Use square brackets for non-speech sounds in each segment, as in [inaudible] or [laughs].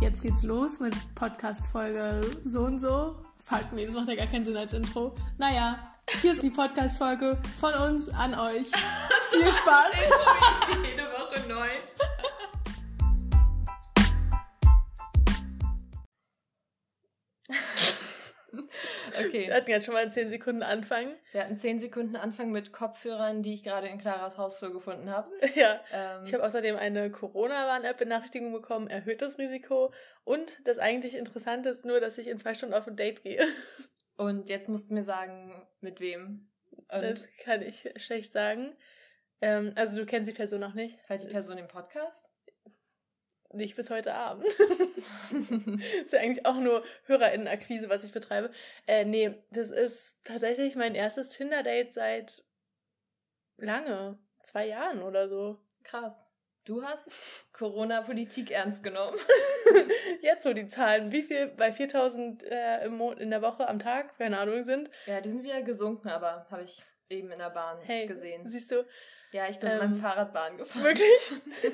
Jetzt geht's los mit Podcast-Folge so und so. Fuck, nee, das macht ja gar keinen Sinn als Intro. Naja, hier ist die Podcast-Folge von uns an euch. [laughs] Viel Spaß! Jede Woche neu. Okay. Wir hatten jetzt schon mal 10 Sekunden Anfang. Wir hatten 10 Sekunden Anfang mit Kopfhörern, die ich gerade in Claras Hausflur gefunden habe. [laughs] Ja. Ähm, Ich habe außerdem eine Corona-Warn-App-Benachrichtigung bekommen, erhöhtes Risiko. Und das eigentlich Interessante ist nur, dass ich in zwei Stunden auf ein Date gehe. und jetzt musst du mir sagen, mit wem. Und Das kann ich schlecht sagen. Ähm, also du kennst die Person noch nicht. halt die Person im Podcast? Nicht bis heute Abend. [laughs] ist ja eigentlich auch nur HörerInnen-Akquise, was ich betreibe. Äh, nee, das ist tatsächlich mein erstes Tinder-Date seit lange. Zwei Jahren oder so. Krass. Du hast Corona-Politik ernst genommen. [laughs] Jetzt wo die Zahlen, wie viel bei 4000 äh, im Mo in der Woche am Tag, keine Ahnung, sind. Ja, die sind wieder gesunken, aber habe ich eben in der Bahn Hey, gesehen. siehst du, Ja, ich bin ähm, mit meinem Fahrrad Bahn gefahren. wirklich? [laughs]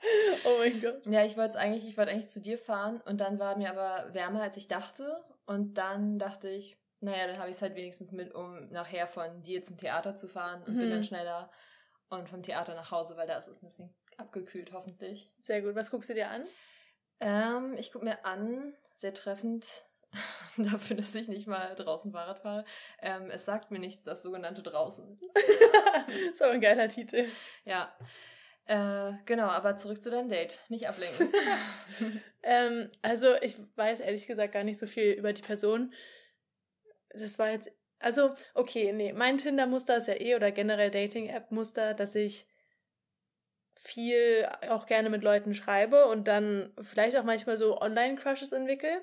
[laughs] oh mein Gott. Ja, ich wollte eigentlich, ich wollte eigentlich zu dir fahren und dann war mir aber wärmer, als ich dachte. Und dann dachte ich, naja, dann habe ich es halt wenigstens mit, um nachher von dir zum Theater zu fahren und bin Mhm. dann schneller und vom Theater nach Hause, weil da ist es ein bisschen abgekühlt, hoffentlich. Sehr gut. Was guckst du dir an? Ähm, ich gucke mir an, sehr treffend, [laughs] dafür, dass ich nicht mal draußen Fahrrad fahre. Ähm, es sagt mir nichts, das sogenannte draußen. [laughs] ist aber ein geiler Titel. Ja. Äh, genau, aber zurück zu deinem Date. Nicht ablenken. [laughs] Ähm, also ich weiß ehrlich gesagt gar nicht so viel über die Person. Das war jetzt, also okay, nee, mein Tinder-Muster ist ja eh oder generell Dating-App-Muster, dass ich viel auch gerne mit Leuten schreibe und dann vielleicht auch manchmal so Online-Crushes entwickle.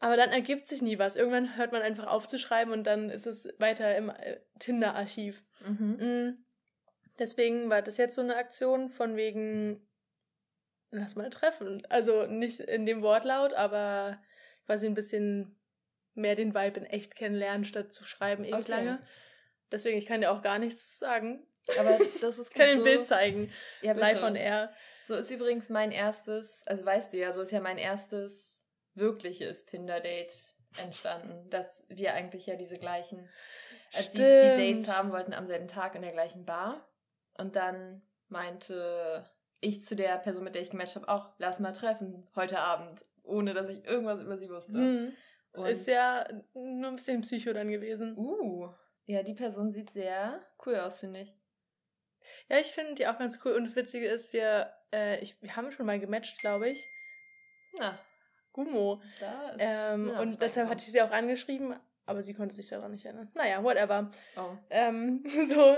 Aber dann ergibt sich nie was. Irgendwann hört man einfach auf zu schreiben und dann ist es weiter im äh, Tinder-Archiv. mhm. Deswegen war das jetzt so eine Aktion von wegen, lass mal treffen. Also nicht in dem Wortlaut, aber quasi ein bisschen mehr den Vibe in echt kennenlernen, statt zu schreiben ewig Okay. lange. Deswegen, ich kann dir auch gar nichts sagen. Aber das ist [laughs] Ich kann dir ein so. Bild zeigen, Ja, live on air. So ist übrigens mein erstes, also weißt du ja, so ist ja mein erstes wirkliches Tinder-Date entstanden, dass wir eigentlich ja diese gleichen, also die, die. Dates haben wollten am selben Tag in der gleichen Bar. Und dann meinte ich zu der Person, mit der ich gematcht habe, auch, lass mal treffen, heute Abend, ohne dass ich irgendwas über sie wusste. Hm. Und, Ist ja nur ein bisschen Psycho dann gewesen. Uh, ja, die Person sieht sehr cool aus, finde ich. Ja, ich finde die auch ganz cool. Und das Witzige ist, wir, äh, ich, wir haben schon mal gematcht, glaube ich. Na, Gummo. da ist. Ähm, ja, und deshalb hatte ich sie auch angeschrieben, aber sie konnte sich daran nicht erinnern. Naja, whatever. Oh. Ähm, [laughs] so,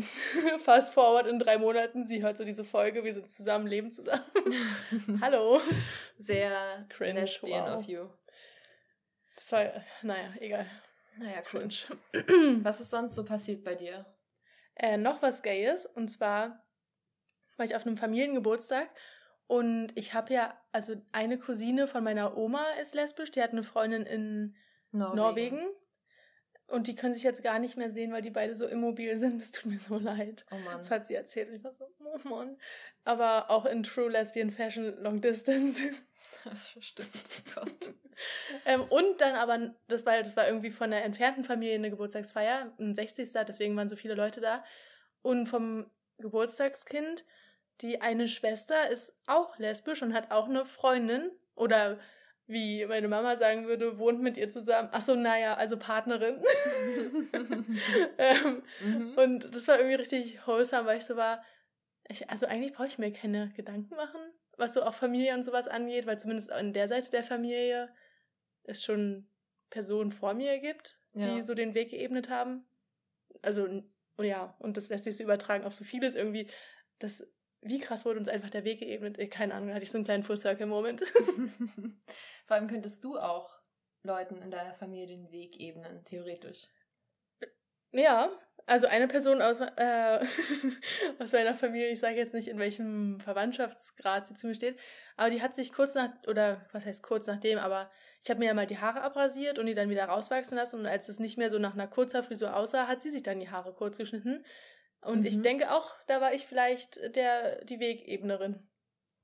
[laughs] fast forward in drei Monaten, sie hört so diese Folge, wir sind zusammen, leben zusammen. [laughs] Hallo. Sehr Cringe, wow. of you. Das war, naja, egal. Naja, cringe. Cringe. [clears throat] Was ist sonst so passiert bei dir? äh, noch was Gayes, und zwar war ich auf einem Familiengeburtstag und ich habe ja, also eine Cousine von meiner Oma ist lesbisch, die hat eine Freundin in Norwegen. Und die können sich jetzt gar nicht mehr sehen, weil die beide so immobil sind. Das tut mir so leid. Oh Mann. Das hat sie erzählt. Und ich war so, oh Mann. Aber auch in True Lesbian Fashion Long Distance. Stimmt, oh Gott. [laughs] ähm, und dann aber, das war, das war irgendwie von der entfernten Familie eine Geburtstagsfeier, ein 60. Deswegen waren so viele Leute da. Und vom Geburtstagskind, die eine Schwester ist auch lesbisch und hat auch eine Freundin. Oder wie meine Mama sagen würde, wohnt mit ihr zusammen. Ach so, naja, also Partnerin. [laughs] ähm, Mhm. und das war irgendwie richtig wholesome, weil ich so war, ich, also eigentlich brauche ich mir keine Gedanken machen, was so auch Familie und sowas angeht, weil zumindest an der Seite der Familie es schon Personen vor mir gibt, die Ja. so den Weg geebnet haben. Also, ja, und das lässt sich so übertragen auf so vieles irgendwie. Das, wie krass wurde uns einfach der Weg geebnet? Eh, Keine Ahnung, da hatte ich so einen kleinen Full-Circle-Moment. [laughs] Vor allem könntest du auch Leuten in deiner Familie den Weg ebnen, theoretisch. Ja, also eine Person aus, äh, [laughs] aus meiner Familie, ich sage jetzt nicht, in welchem Verwandtschaftsgrad sie zu mir steht, aber die hat sich kurz nach, oder was heißt kurz nachdem, aber ich habe mir ja mal die Haare abrasiert und die dann wieder rauswachsen lassen und als es nicht mehr so nach einer kurzer Frisur aussah, hat sie sich dann die Haare kurz geschnitten. Und ich Mhm. denke auch, da war ich vielleicht der, die Wegebnerin.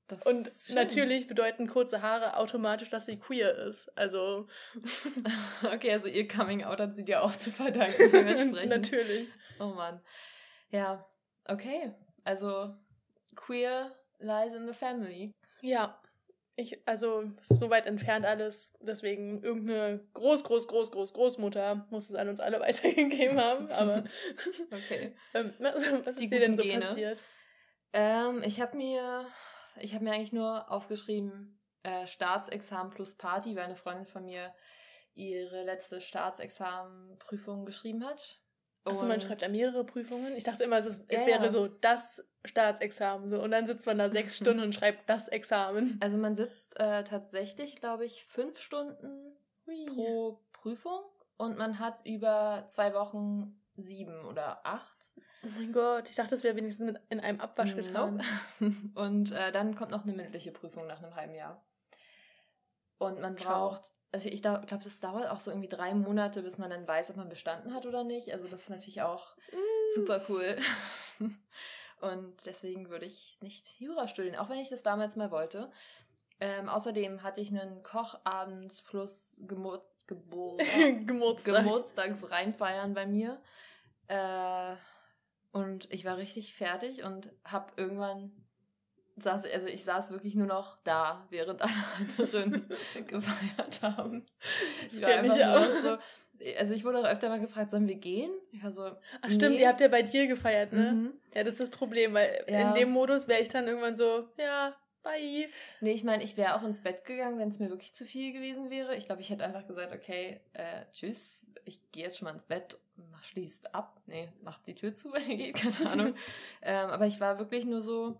Das und natürlich bedeuten kurze Haare automatisch, dass sie queer ist. Also. [laughs] okay, also ihr Coming Out hat sie dir auch zu verdanken. [laughs] natürlich. Oh Mann. Ja, okay. Also queer lies in the family. Ja. Ich, also, es ist so weit entfernt alles. Deswegen, irgendeine Groß, Groß, Groß, Groß, Großmutter muss es an uns alle [laughs] weitergegeben haben. Aber. [laughs] okay. ähm, was, was ist dir denn so Gene. passiert? Ähm, ich habe mir ich habe mir eigentlich nur aufgeschrieben, äh, Staatsexamen plus Party, weil eine Freundin von mir ihre letzte Staatsexamenprüfung geschrieben hat. Achso, man schreibt da mehrere Prüfungen. Ich dachte immer, es, ist, es ja, wäre ja. so das Staatsexamen. So, und dann sitzt man da sechs [laughs] Stunden und schreibt das Examen. Also man sitzt äh, tatsächlich, glaube ich, fünf Stunden Ui. pro Prüfung und man hat über zwei Wochen sieben oder acht. Oh mein Gott, ich dachte, das wäre wenigstens mit in einem Abwasch getan. Nope. [laughs] Und äh, dann kommt noch eine mündliche Prüfung nach einem halben Jahr. Und man braucht, also ich glaube, das dauert auch so irgendwie drei Monate, bis man dann weiß, ob man bestanden hat oder nicht. Also das ist natürlich auch mm. super cool. [laughs] Und deswegen würde ich nicht Jura studieren, auch wenn ich das damals mal wollte. Ähm, außerdem hatte ich einen Kochabend plus Gemur Gebur [laughs] Geburtstag. Geburtstags reinfeiern bei mir. Äh, und ich war richtig fertig und habe irgendwann saß, also ich saß wirklich nur noch da, während alle [laughs] anderen [laughs] gefeiert haben. Das ich war einfach nur so, also ich wurde auch öfter mal gefragt, sollen wir gehen? Ich war so, Ach stimmt, nee. ihr habt ja bei dir gefeiert, ne? Mhm. Ja, das ist das Problem, weil ja. in dem Modus wäre ich dann irgendwann so, ja, bye. Nee, ich meine, ich wäre auch ins Bett gegangen, wenn es mir wirklich zu viel gewesen wäre. Ich glaube, ich hätte einfach gesagt, okay, äh, tschüss, ich gehe jetzt schon mal ins Bett schließt ab. Nee, macht die Tür zu, [laughs] wenn ihr geht, keine Ahnung. ähm, aber ich war wirklich nur so,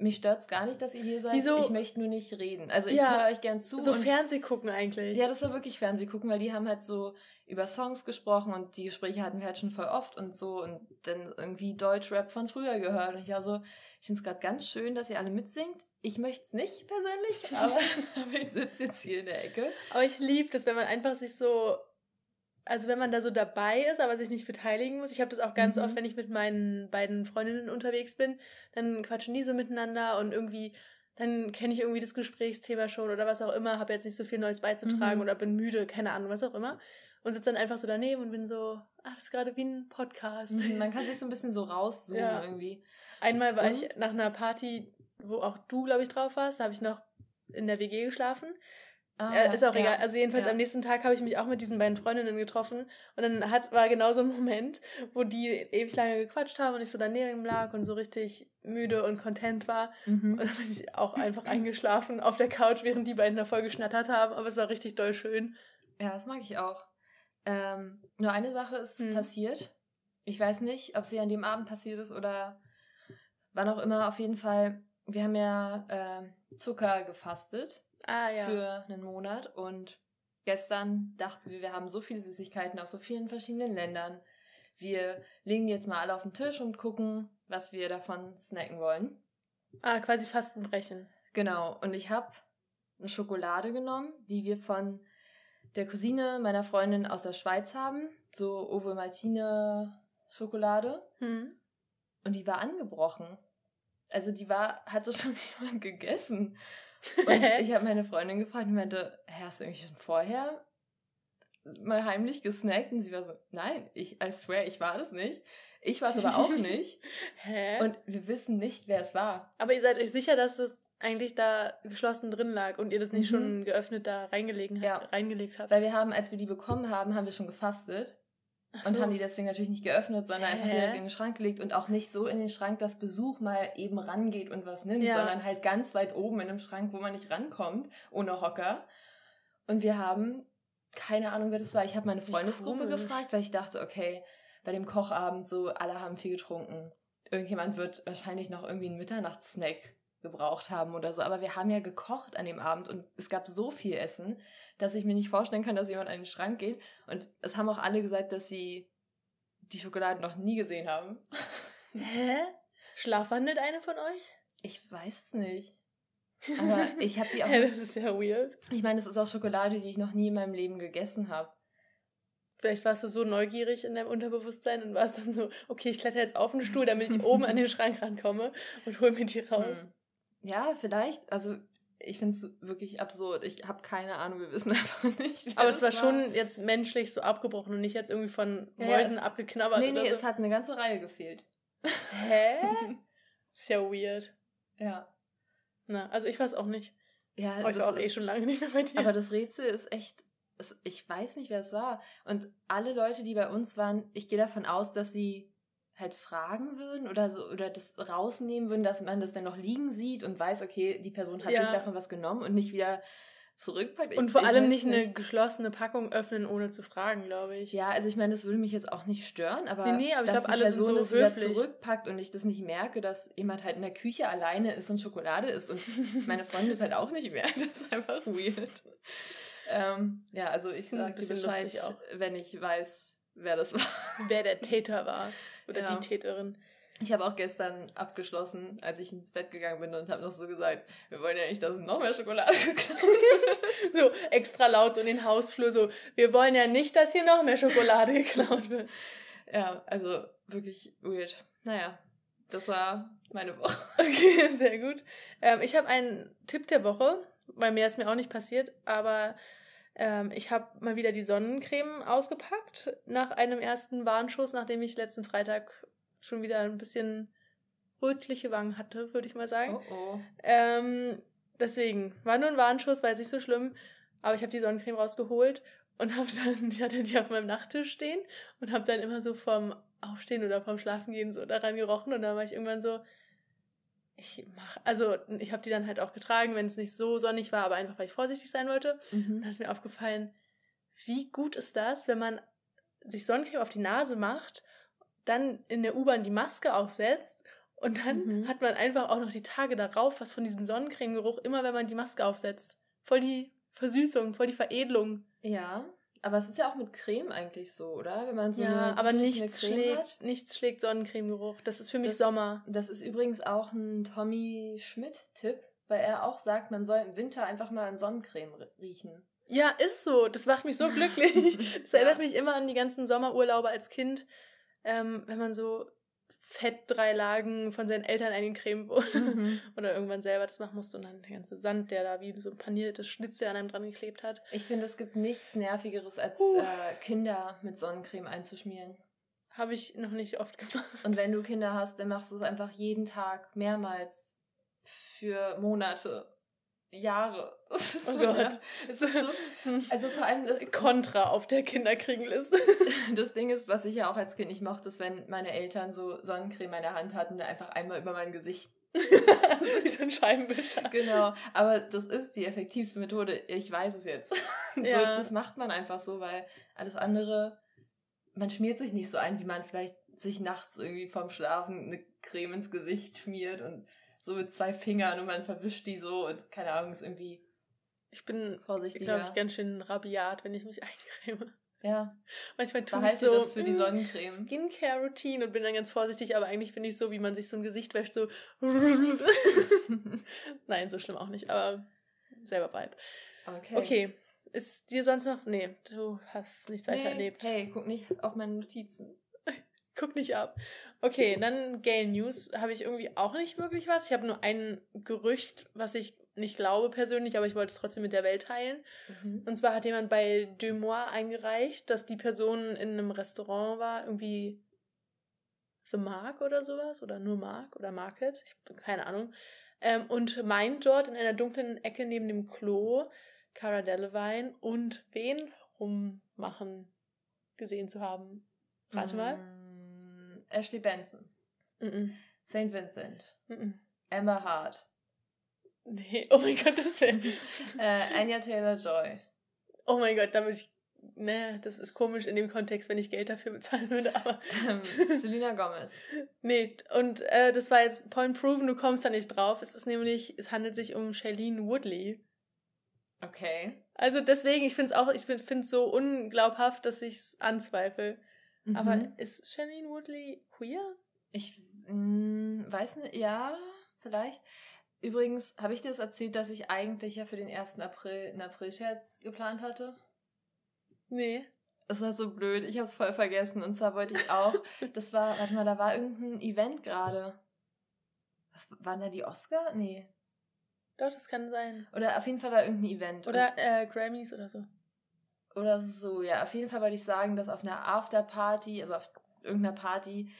mich stört es gar nicht, dass ihr hier seid. Wieso? Ich möchte nur nicht reden. Also ich ja, höre euch gern zu. So Fernseh gucken eigentlich. Ja, das war wirklich Fernseh gucken, weil die haben halt so über Songs gesprochen und die Gespräche hatten wir halt schon voll oft und so und dann irgendwie Deutschrap von früher gehört. Und ich war so, ich finde es gerade ganz schön, dass ihr alle mitsingt. Ich möchte es nicht persönlich, [laughs] aber, aber [laughs] ich sitze jetzt hier in der Ecke. Aber ich liebe das, wenn man einfach sich so also wenn man da so dabei ist, aber sich nicht beteiligen muss. Ich habe das auch ganz mhm. oft, wenn ich mit meinen beiden Freundinnen unterwegs bin, dann quatschen die so miteinander und irgendwie, dann kenne ich irgendwie das Gesprächsthema schon oder was auch immer, habe jetzt nicht so viel Neues beizutragen mhm. oder bin müde, keine Ahnung, was auch immer. Und sitze dann einfach so daneben und bin so, ach, das ist gerade wie ein Podcast. Mhm, man kann [laughs] sich so ein bisschen so rauszoomen ja. irgendwie. Einmal war und? ich nach einer Party, wo auch du, glaube ich, drauf warst, da habe ich noch in der WG geschlafen. Ah, äh, ist auch ja. egal. Also jedenfalls ja. am nächsten Tag habe ich mich auch mit diesen beiden Freundinnen getroffen und dann hat, war genau so ein Moment, wo die ewig lange gequatscht haben und ich so daneben lag und so richtig müde und content war. Mhm. Und dann bin ich auch einfach eingeschlafen auf der Couch, während die beiden da voll geschnattert haben. Aber es war richtig doll schön. Ja, das mag ich auch. Ähm, nur eine Sache ist mhm. passiert. Ich weiß nicht, ob sie an dem Abend passiert ist oder wann auch immer. Auf jeden Fall, wir haben ja äh, Zucker gefastet ah, ja. für einen Monat. Und gestern dachten wir, wir haben so viele Süßigkeiten aus so vielen verschiedenen Ländern. Wir legen die jetzt mal alle auf den Tisch und gucken, was wir davon snacken wollen. Ah, quasi Fastenbrechen. Genau. Und ich habe eine Schokolade genommen, die wir von der Cousine meiner Freundin aus der Schweiz haben. So Ove Martine Schokolade. Hm. Und die war angebrochen. Also die war, hatte schon [laughs] jemand gegessen. Und ich habe meine Freundin gefragt und meinte, hast du irgendwie schon vorher mal heimlich gesnackt? Und sie war so, nein, ich, I swear, ich war das nicht. Ich war es aber auch [laughs] nicht. Hä? Und wir wissen nicht, wer es war. Aber ihr seid euch sicher, dass das eigentlich da geschlossen drin lag und ihr das nicht mhm. schon geöffnet da reingelegen, ja. reingelegt habt? Weil wir haben, als wir die bekommen haben, haben wir schon gefastet. Ach und so. haben die deswegen natürlich nicht geöffnet, sondern Hä? einfach direkt in den Schrank gelegt und auch nicht so in den Schrank, dass Besuch mal eben rangeht und was nimmt, ja. sondern halt ganz weit oben in einem Schrank, wo man nicht rankommt, ohne Hocker. Und wir haben keine Ahnung, wer das war. Ich habe meine Freundesgruppe gefragt, weil ich dachte, okay, bei dem Kochabend so, alle haben viel getrunken. Irgendjemand wird wahrscheinlich noch irgendwie einen Mitternachtssnack gebraucht haben oder so. Aber wir haben ja gekocht an dem Abend und es gab so viel Essen, dass ich mir nicht vorstellen kann, dass jemand an den Schrank geht. Und es haben auch alle gesagt, dass sie die Schokolade noch nie gesehen haben. [laughs] Hä? Schlafwandelt eine von euch? Ich weiß es nicht. [laughs] Aber ich habe die auch. ja, das ist ja weird. Ich meine, es ist auch Schokolade, die ich noch nie in meinem Leben gegessen habe. Vielleicht warst du so neugierig in deinem Unterbewusstsein und warst dann so, okay, ich kletter jetzt auf den Stuhl, damit ich oben an den Schrank rankomme und hol mir die raus. Hm. Ja, vielleicht. Also ich finde es wirklich absurd. Ich habe keine Ahnung, wir wissen [laughs] einfach nicht. Aber es war, war, schon jetzt menschlich so abgebrochen und nicht jetzt irgendwie von Mäusen ja, abgeknabbert. Nee, nee, so. es hat eine ganze Reihe gefehlt. Hä? [laughs] Ist ja weird. Ja. Na, also ich weiß auch nicht. Ja, aber ich war auch eh schon lange nicht mehr bei dir. Aber das Rätsel ist echt, ich weiß nicht, wer es war. Und alle Leute, die bei uns waren, ich gehe davon aus, dass sie halt fragen würden oder so oder das rausnehmen würden, dass man das dann noch liegen sieht und weiß, okay, die Person hat ja. sich davon was genommen und nicht wieder zurückpackt. Und vor allem nicht, nicht, eine geschlossene Packung öffnen, ohne zu fragen, glaube ich. Ja, also ich meine, das würde mich jetzt auch nicht stören, aber, nee, nee, aber ich glaube, alles Person so das höflich. wieder zurückpackt und ich das nicht merke, dass jemand halt in der Küche alleine ist und Schokolade isst und [laughs] meine Freundin ist halt auch nicht mehr. [laughs] Das ist einfach weird. ähm, ja, also ich sage Bescheid, wenn ich weiß, wer das war. Wer der Täter war oder ja. die Täterin. Ich habe auch gestern abgeschlossen, als ich ins Bett gegangen bin und habe noch so gesagt, wir wollen ja nicht, dass noch mehr Schokolade geklaut wird. [laughs] so extra laut so in den Hausflur so, wir wollen ja nicht, dass hier noch mehr Schokolade [laughs] geklaut wird. ja, also wirklich weird. Naja, das war meine Woche. [laughs] Okay, sehr gut. Ähm, ich habe einen Tipp der Woche, weil mir ist mir auch nicht passiert, aber ähm, ich habe mal wieder die Sonnencreme ausgepackt nach einem ersten Warnschuss, nachdem ich letzten Freitag schon wieder ein bisschen rötliche Wangen hatte, würde ich mal sagen. Oh oh. Ähm, deswegen war nur ein Warnschuss, war jetzt nicht so schlimm, aber ich habe die Sonnencreme rausgeholt und habe dann, [laughs] ich hatte die auf meinem Nachttisch stehen und habe dann immer so vom Aufstehen oder vom Schlafengehen so daran gerochen und dann war ich irgendwann so, ich mache, also ich habe die dann halt auch getragen, wenn es nicht so sonnig war, aber einfach weil ich vorsichtig sein wollte. Mhm. Und dann ist mir aufgefallen, wie gut ist das, wenn man sich Sonnencreme auf die Nase macht dann in der U-Bahn die Maske aufsetzt und dann mhm. hat man einfach auch noch die Tage darauf was von diesem Sonnencreme-Geruch, immer wenn man die Maske aufsetzt. Voll die Versüßung, voll die Veredelung. Ja, aber es ist ja auch mit Creme eigentlich so, oder? Wenn man so ja, eine, aber nichts schlägt, hat. nichts schlägt Sonnencreme-Geruch. Das ist für mich das, Sommer. Das ist übrigens auch ein Tommy Schmidt-Tipp, weil er auch sagt, man soll im Winter einfach mal an Sonnencreme riechen. Ja, ist so. Das macht mich so [laughs] glücklich. Das erinnert ja. mich immer an die ganzen Sommerurlaube als Kind ähm, wenn man so Fett drei Lagen von seinen Eltern eingecremt wurde mhm. [laughs] oder irgendwann selber das machen musste und dann der ganze Sand, der da wie so ein paniertes Schnitzel an einem dran geklebt hat. Ich finde, es gibt nichts Nervigeres, als uh. äh, Kinder mit Sonnencreme einzuschmieren. Habe ich noch nicht oft gemacht. Und wenn du Kinder hast, dann machst du es einfach jeden Tag mehrmals für Monate. Jahre. [laughs] Das ist oh so, Gott. Ja. So, also vor allem das Kontra auf der Kinderkriegenliste. [laughs] Das Ding ist, was ich ja auch als Kind nicht mochte, ist, wenn meine Eltern so Sonnencreme in der Hand hatten und einfach einmal über mein Gesicht. [laughs] so wie so ein Scheibenwischer. Genau. Aber das ist die effektivste Methode. Ich weiß es jetzt. Ja. So, das macht man einfach so, weil alles andere, man schmiert sich nicht so ein, wie man vielleicht sich nachts irgendwie vorm Schlafen eine Creme ins Gesicht schmiert und so mit zwei Fingern und man verwischt die so und keine Ahnung, ist irgendwie. Ich bin, vorsichtig, glaube ich, ganz schön rabiat, wenn ich mich [laughs] eincreme. Ja. Manchmal tue ich so das für die hm, Sonnencreme. Skincare Routine und bin dann ganz vorsichtig, aber eigentlich finde ich so, wie man sich so ein Gesicht wäscht, so. [laughs] [laughs] Nein, so schlimm auch nicht, aber selber Vibe. Okay. Okay. Ist dir sonst noch. Nee, du hast nichts weiter nee, erlebt. Hey, guck nicht auf meine Notizen. Guck nicht ab. Okay, dann Gale News habe ich irgendwie auch nicht wirklich was. Ich habe nur ein Gerücht, was ich nicht glaube persönlich, aber ich wollte es trotzdem mit der Welt teilen. Mhm. Und zwar hat jemand bei Deux Mois eingereicht, dass die Person in einem Restaurant war, irgendwie The Mark oder sowas, oder nur Mark oder Market, ich habe keine Ahnung. Ähm, und meint dort in einer dunklen Ecke neben dem Klo Cara Delevingne und wen rummachen gesehen zu haben. Rate mhm. mal. Ashley Benson. Mm -mm. St. Vincent. Mm Amber Hart. Nee, oh mein Gott, das wäre. [laughs] äh, Anya Taylor Joy. Oh mein Gott, damit ich. Ne, das ist komisch in dem Kontext, wenn ich Geld dafür bezahlen würde, aber. Ähm, [laughs] Selena Gomez. Nee, und äh, das war jetzt Point Proven, du kommst da nicht drauf. Es ist nämlich, es handelt sich um Shailene Woodley. Okay. Also deswegen, ich finde es auch, ich finde es so unglaubhaft, dass ich es anzweifle. Mhm. Aber ist Shailene Woodley queer? Ich mh, mm, weiß nicht, ja, vielleicht. Übrigens, habe ich dir das erzählt, dass ich eigentlich ja für den 1. April einen April-Scherz geplant hatte? Nee. Das war so blöd, ich habe es voll vergessen. Und zwar wollte ich auch, [laughs] das war, warte mal, da war irgendein Event gerade. Was waren da die Oscar? Nee. Doch, das kann sein. Oder auf jeden Fall war irgendein Event. Oder äh, Grammys oder so. Oder so, ja. Auf jeden Fall wollte ich sagen, dass auf einer Afterparty, also auf irgendeiner Party,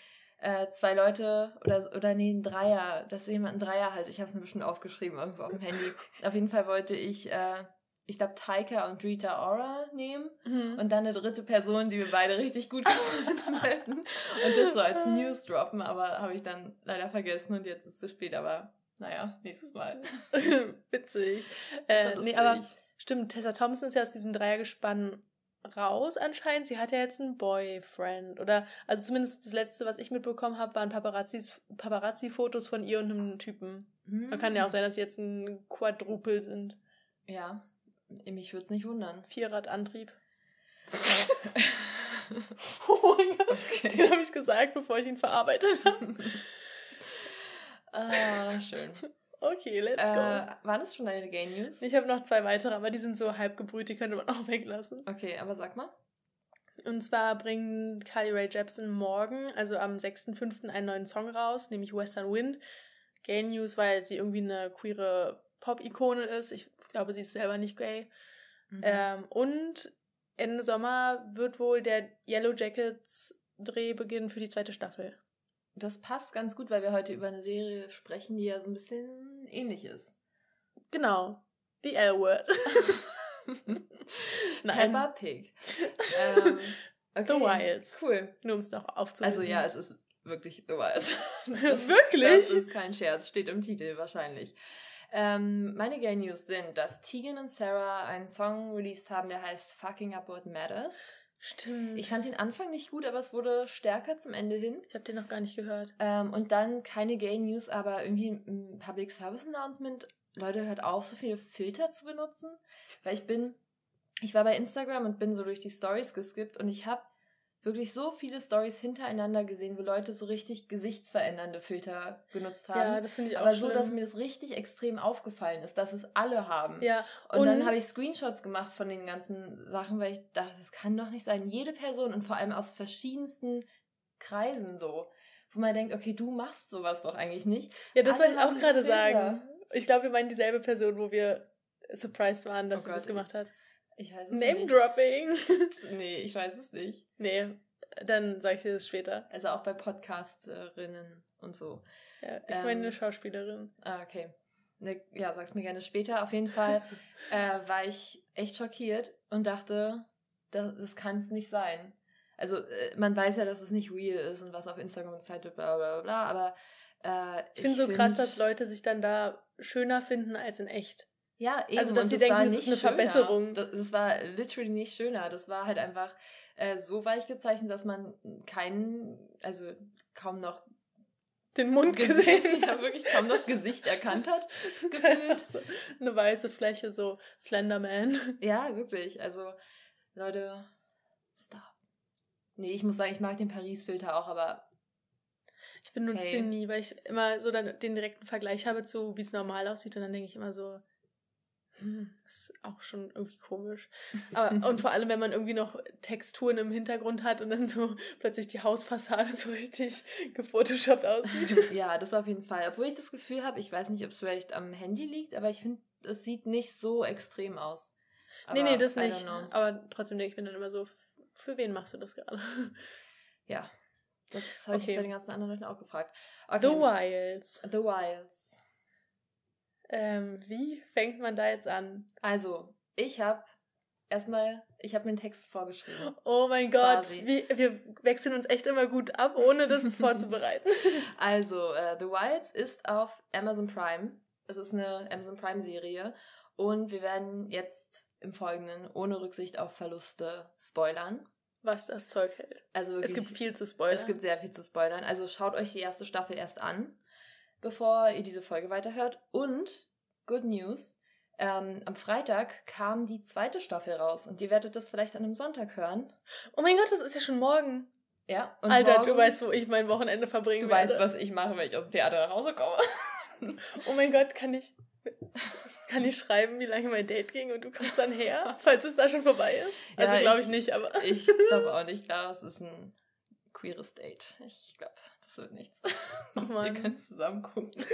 äh, zwei Leute oder, oder nee, ein Dreier, dass jemand ein Dreier heißt. Ich habe es mir bestimmt aufgeschrieben irgendwo auf dem Handy. Auf jeden Fall wollte ich, äh, ich glaube, Taika und Rita Ora nehmen mhm. und dann eine dritte Person, die wir beide richtig gut [laughs] hätten. Und das so als News droppen, aber habe ich dann leider vergessen und jetzt ist es zu spät, aber naja, nächstes Mal. [laughs] Witzig. Äh, nee, aber stimmt, Tessa Thompson ist ja aus diesem Dreiergespann raus anscheinend. Sie hat ja jetzt einen Boyfriend. Oder, also zumindest das letzte, was ich mitbekommen habe, waren Paparazzis, Paparazzi-Fotos von ihr und einem Typen. Hm. Man kann ja auch sein, dass sie jetzt ein Quadrupel sind. Ja, mich würde es nicht wundern. Vierradantrieb. oh mein Gott, okay. [laughs] den habe ich gesagt, bevor ich ihn verarbeitet habe. [laughs] ah, schön. Okay, let's go. Äh, waren das schon deine Gay News? Ich habe noch zwei weitere, aber die sind so halb gebrüht, die könnte man [laughs] auch weglassen. Okay, aber sag mal. Und zwar bringt Carly Rae Jepsen morgen, also am 6.5. einen neuen Song raus, nämlich Western Wind. Gay News, weil sie irgendwie eine queere Pop-Ikone ist. Ich glaube, sie ist selber nicht gay. Mhm. Ähm, und Ende Sommer wird wohl der Yellow Jackets Dreh beginnen für die zweite Staffel. Das passt ganz gut, weil wir heute über eine Serie sprechen, die ja so ein bisschen ähnlich ist. Genau. The L-Word. [laughs] Peppa Pig. ähm, [laughs] okay. The Wilds. Cool. Nur um es noch aufzulösen. Also ja, es ist wirklich The Wilds. [laughs] Das, wirklich? Das ist kein Scherz, steht im Titel wahrscheinlich. Ähm, meine Gay News sind, dass Tegan und Sarah einen Song released haben, der heißt Fucking Up What Matters. Stimmt. Ich fand den Anfang nicht gut, aber es wurde stärker zum Ende hin. Ich habe den noch gar nicht gehört. Ähm, und dann keine Gay News, aber irgendwie ein Public Service Announcement. Leute, hört auf, so viele Filter zu benutzen. Weil ich bin, ich war bei Instagram und bin so durch die Stories geskippt und ich habe wirklich so viele Stories hintereinander gesehen, wo Leute so richtig gesichtsverändernde Filter benutzt haben. Ja, das finde ich auch Aber schlimm. so, dass mir das richtig extrem aufgefallen ist, dass es alle haben. Ja. Und, und dann habe ich Screenshots gemacht von den ganzen Sachen, weil ich dachte, das kann doch nicht sein. Jede Person und vor allem aus verschiedensten Kreisen so. Wo man denkt, okay, du machst sowas doch eigentlich nicht. Ja, das wollte ich auch gerade sagen. Ich glaube, wir meinen dieselbe Person, wo wir surprised waren, dass oh sie Gott, das gemacht hat. Ich weiß es Name nicht. Dropping. [laughs] nee, ich weiß es nicht. Nee, dann sage ich dir das später. Also auch bei Podcasterinnen und so. Ja, ich ähm, meine eine Schauspielerin. Ah, okay. Ne, ja, sag's mir gerne später. Auf jeden Fall [laughs] äh, war ich echt schockiert und dachte, das, das kann es nicht sein. Also äh, man weiß ja, dass es nicht real ist und was auf Instagram gezeigt wird, bla bla bla, aber äh, ich finde so find, krass, dass Leute sich dann da schöner finden als in echt. Ja, eben. Also, dass und sie das denken, das ist eine schöner. Verbesserung. Das, das, war literally nicht schöner. Das war halt einfach äh, so weich gezeichnet, dass man keinen, also kaum noch den Mund gesehen, gesehen [laughs] ja wirklich kaum noch Gesicht erkannt [laughs] hat. so eine weiße Fläche, so Slenderman. [laughs] Ja, wirklich. Also, Leute, stop. Nee, ich muss sagen, ich mag den Paris-Filter auch, aber ich benutze hey. den nie, weil ich immer so dann den direkten Vergleich habe zu, wie es normal aussieht. Und dann denke ich immer so, das ist auch schon irgendwie komisch. Aber, [laughs] und vor allem, wenn man irgendwie noch Texturen im Hintergrund hat und dann so plötzlich die Hausfassade [laughs] so richtig gefotoshoppt aussieht. [laughs] Ja, das auf jeden Fall. Obwohl ich das Gefühl habe, ich weiß nicht, ob es vielleicht am Handy liegt, aber ich finde, es sieht nicht so extrem aus. Aber, nee, nee, das nicht. Aber trotzdem denke ich mir dann immer so, für wen machst du das gerade? Ja, das habe okay. ich bei den ganzen anderen Leuten auch gefragt. Okay. The Wilds. The Wilds. Ähm, wie fängt man da jetzt an? Also, ich habe erstmal, ich habe mir einen Text vorgeschrieben. Oh mein Gott, wie, wir wechseln uns echt immer gut ab, ohne das [laughs] vorzubereiten. Also, äh, The Wilds ist auf Amazon Prime. Es ist eine Amazon Prime Serie und wir werden jetzt im Folgenden ohne Rücksicht auf Verluste spoilern. Was das Zeug hält. Also wirklich, es gibt viel zu spoilern. Es gibt sehr viel zu spoilern. Also schaut euch die erste Staffel erst an bevor ihr diese Folge weiterhört. Und, good news, ähm, am Freitag kam die zweite Staffel raus und ihr werdet das vielleicht an einem Sonntag hören. Oh mein Gott, das ist ja schon morgen. Ja. Alter, morgen, du weißt, wo ich mein Wochenende verbringen du werde. Weißt, was ich mache, wenn ich aus dem Theater nach Hause komme. [laughs] oh mein Gott, kann ich, kann ich schreiben, wie lange mein Date ging und du kommst dann her, falls es da schon vorbei ist? Also ja, glaube ich, nicht, aber. ich glaube auch nicht, klar, es ist ein queeres Date. Ich glaube, das wird nichts. [laughs] Oh Mann. Ihr könnt zusammen gucken.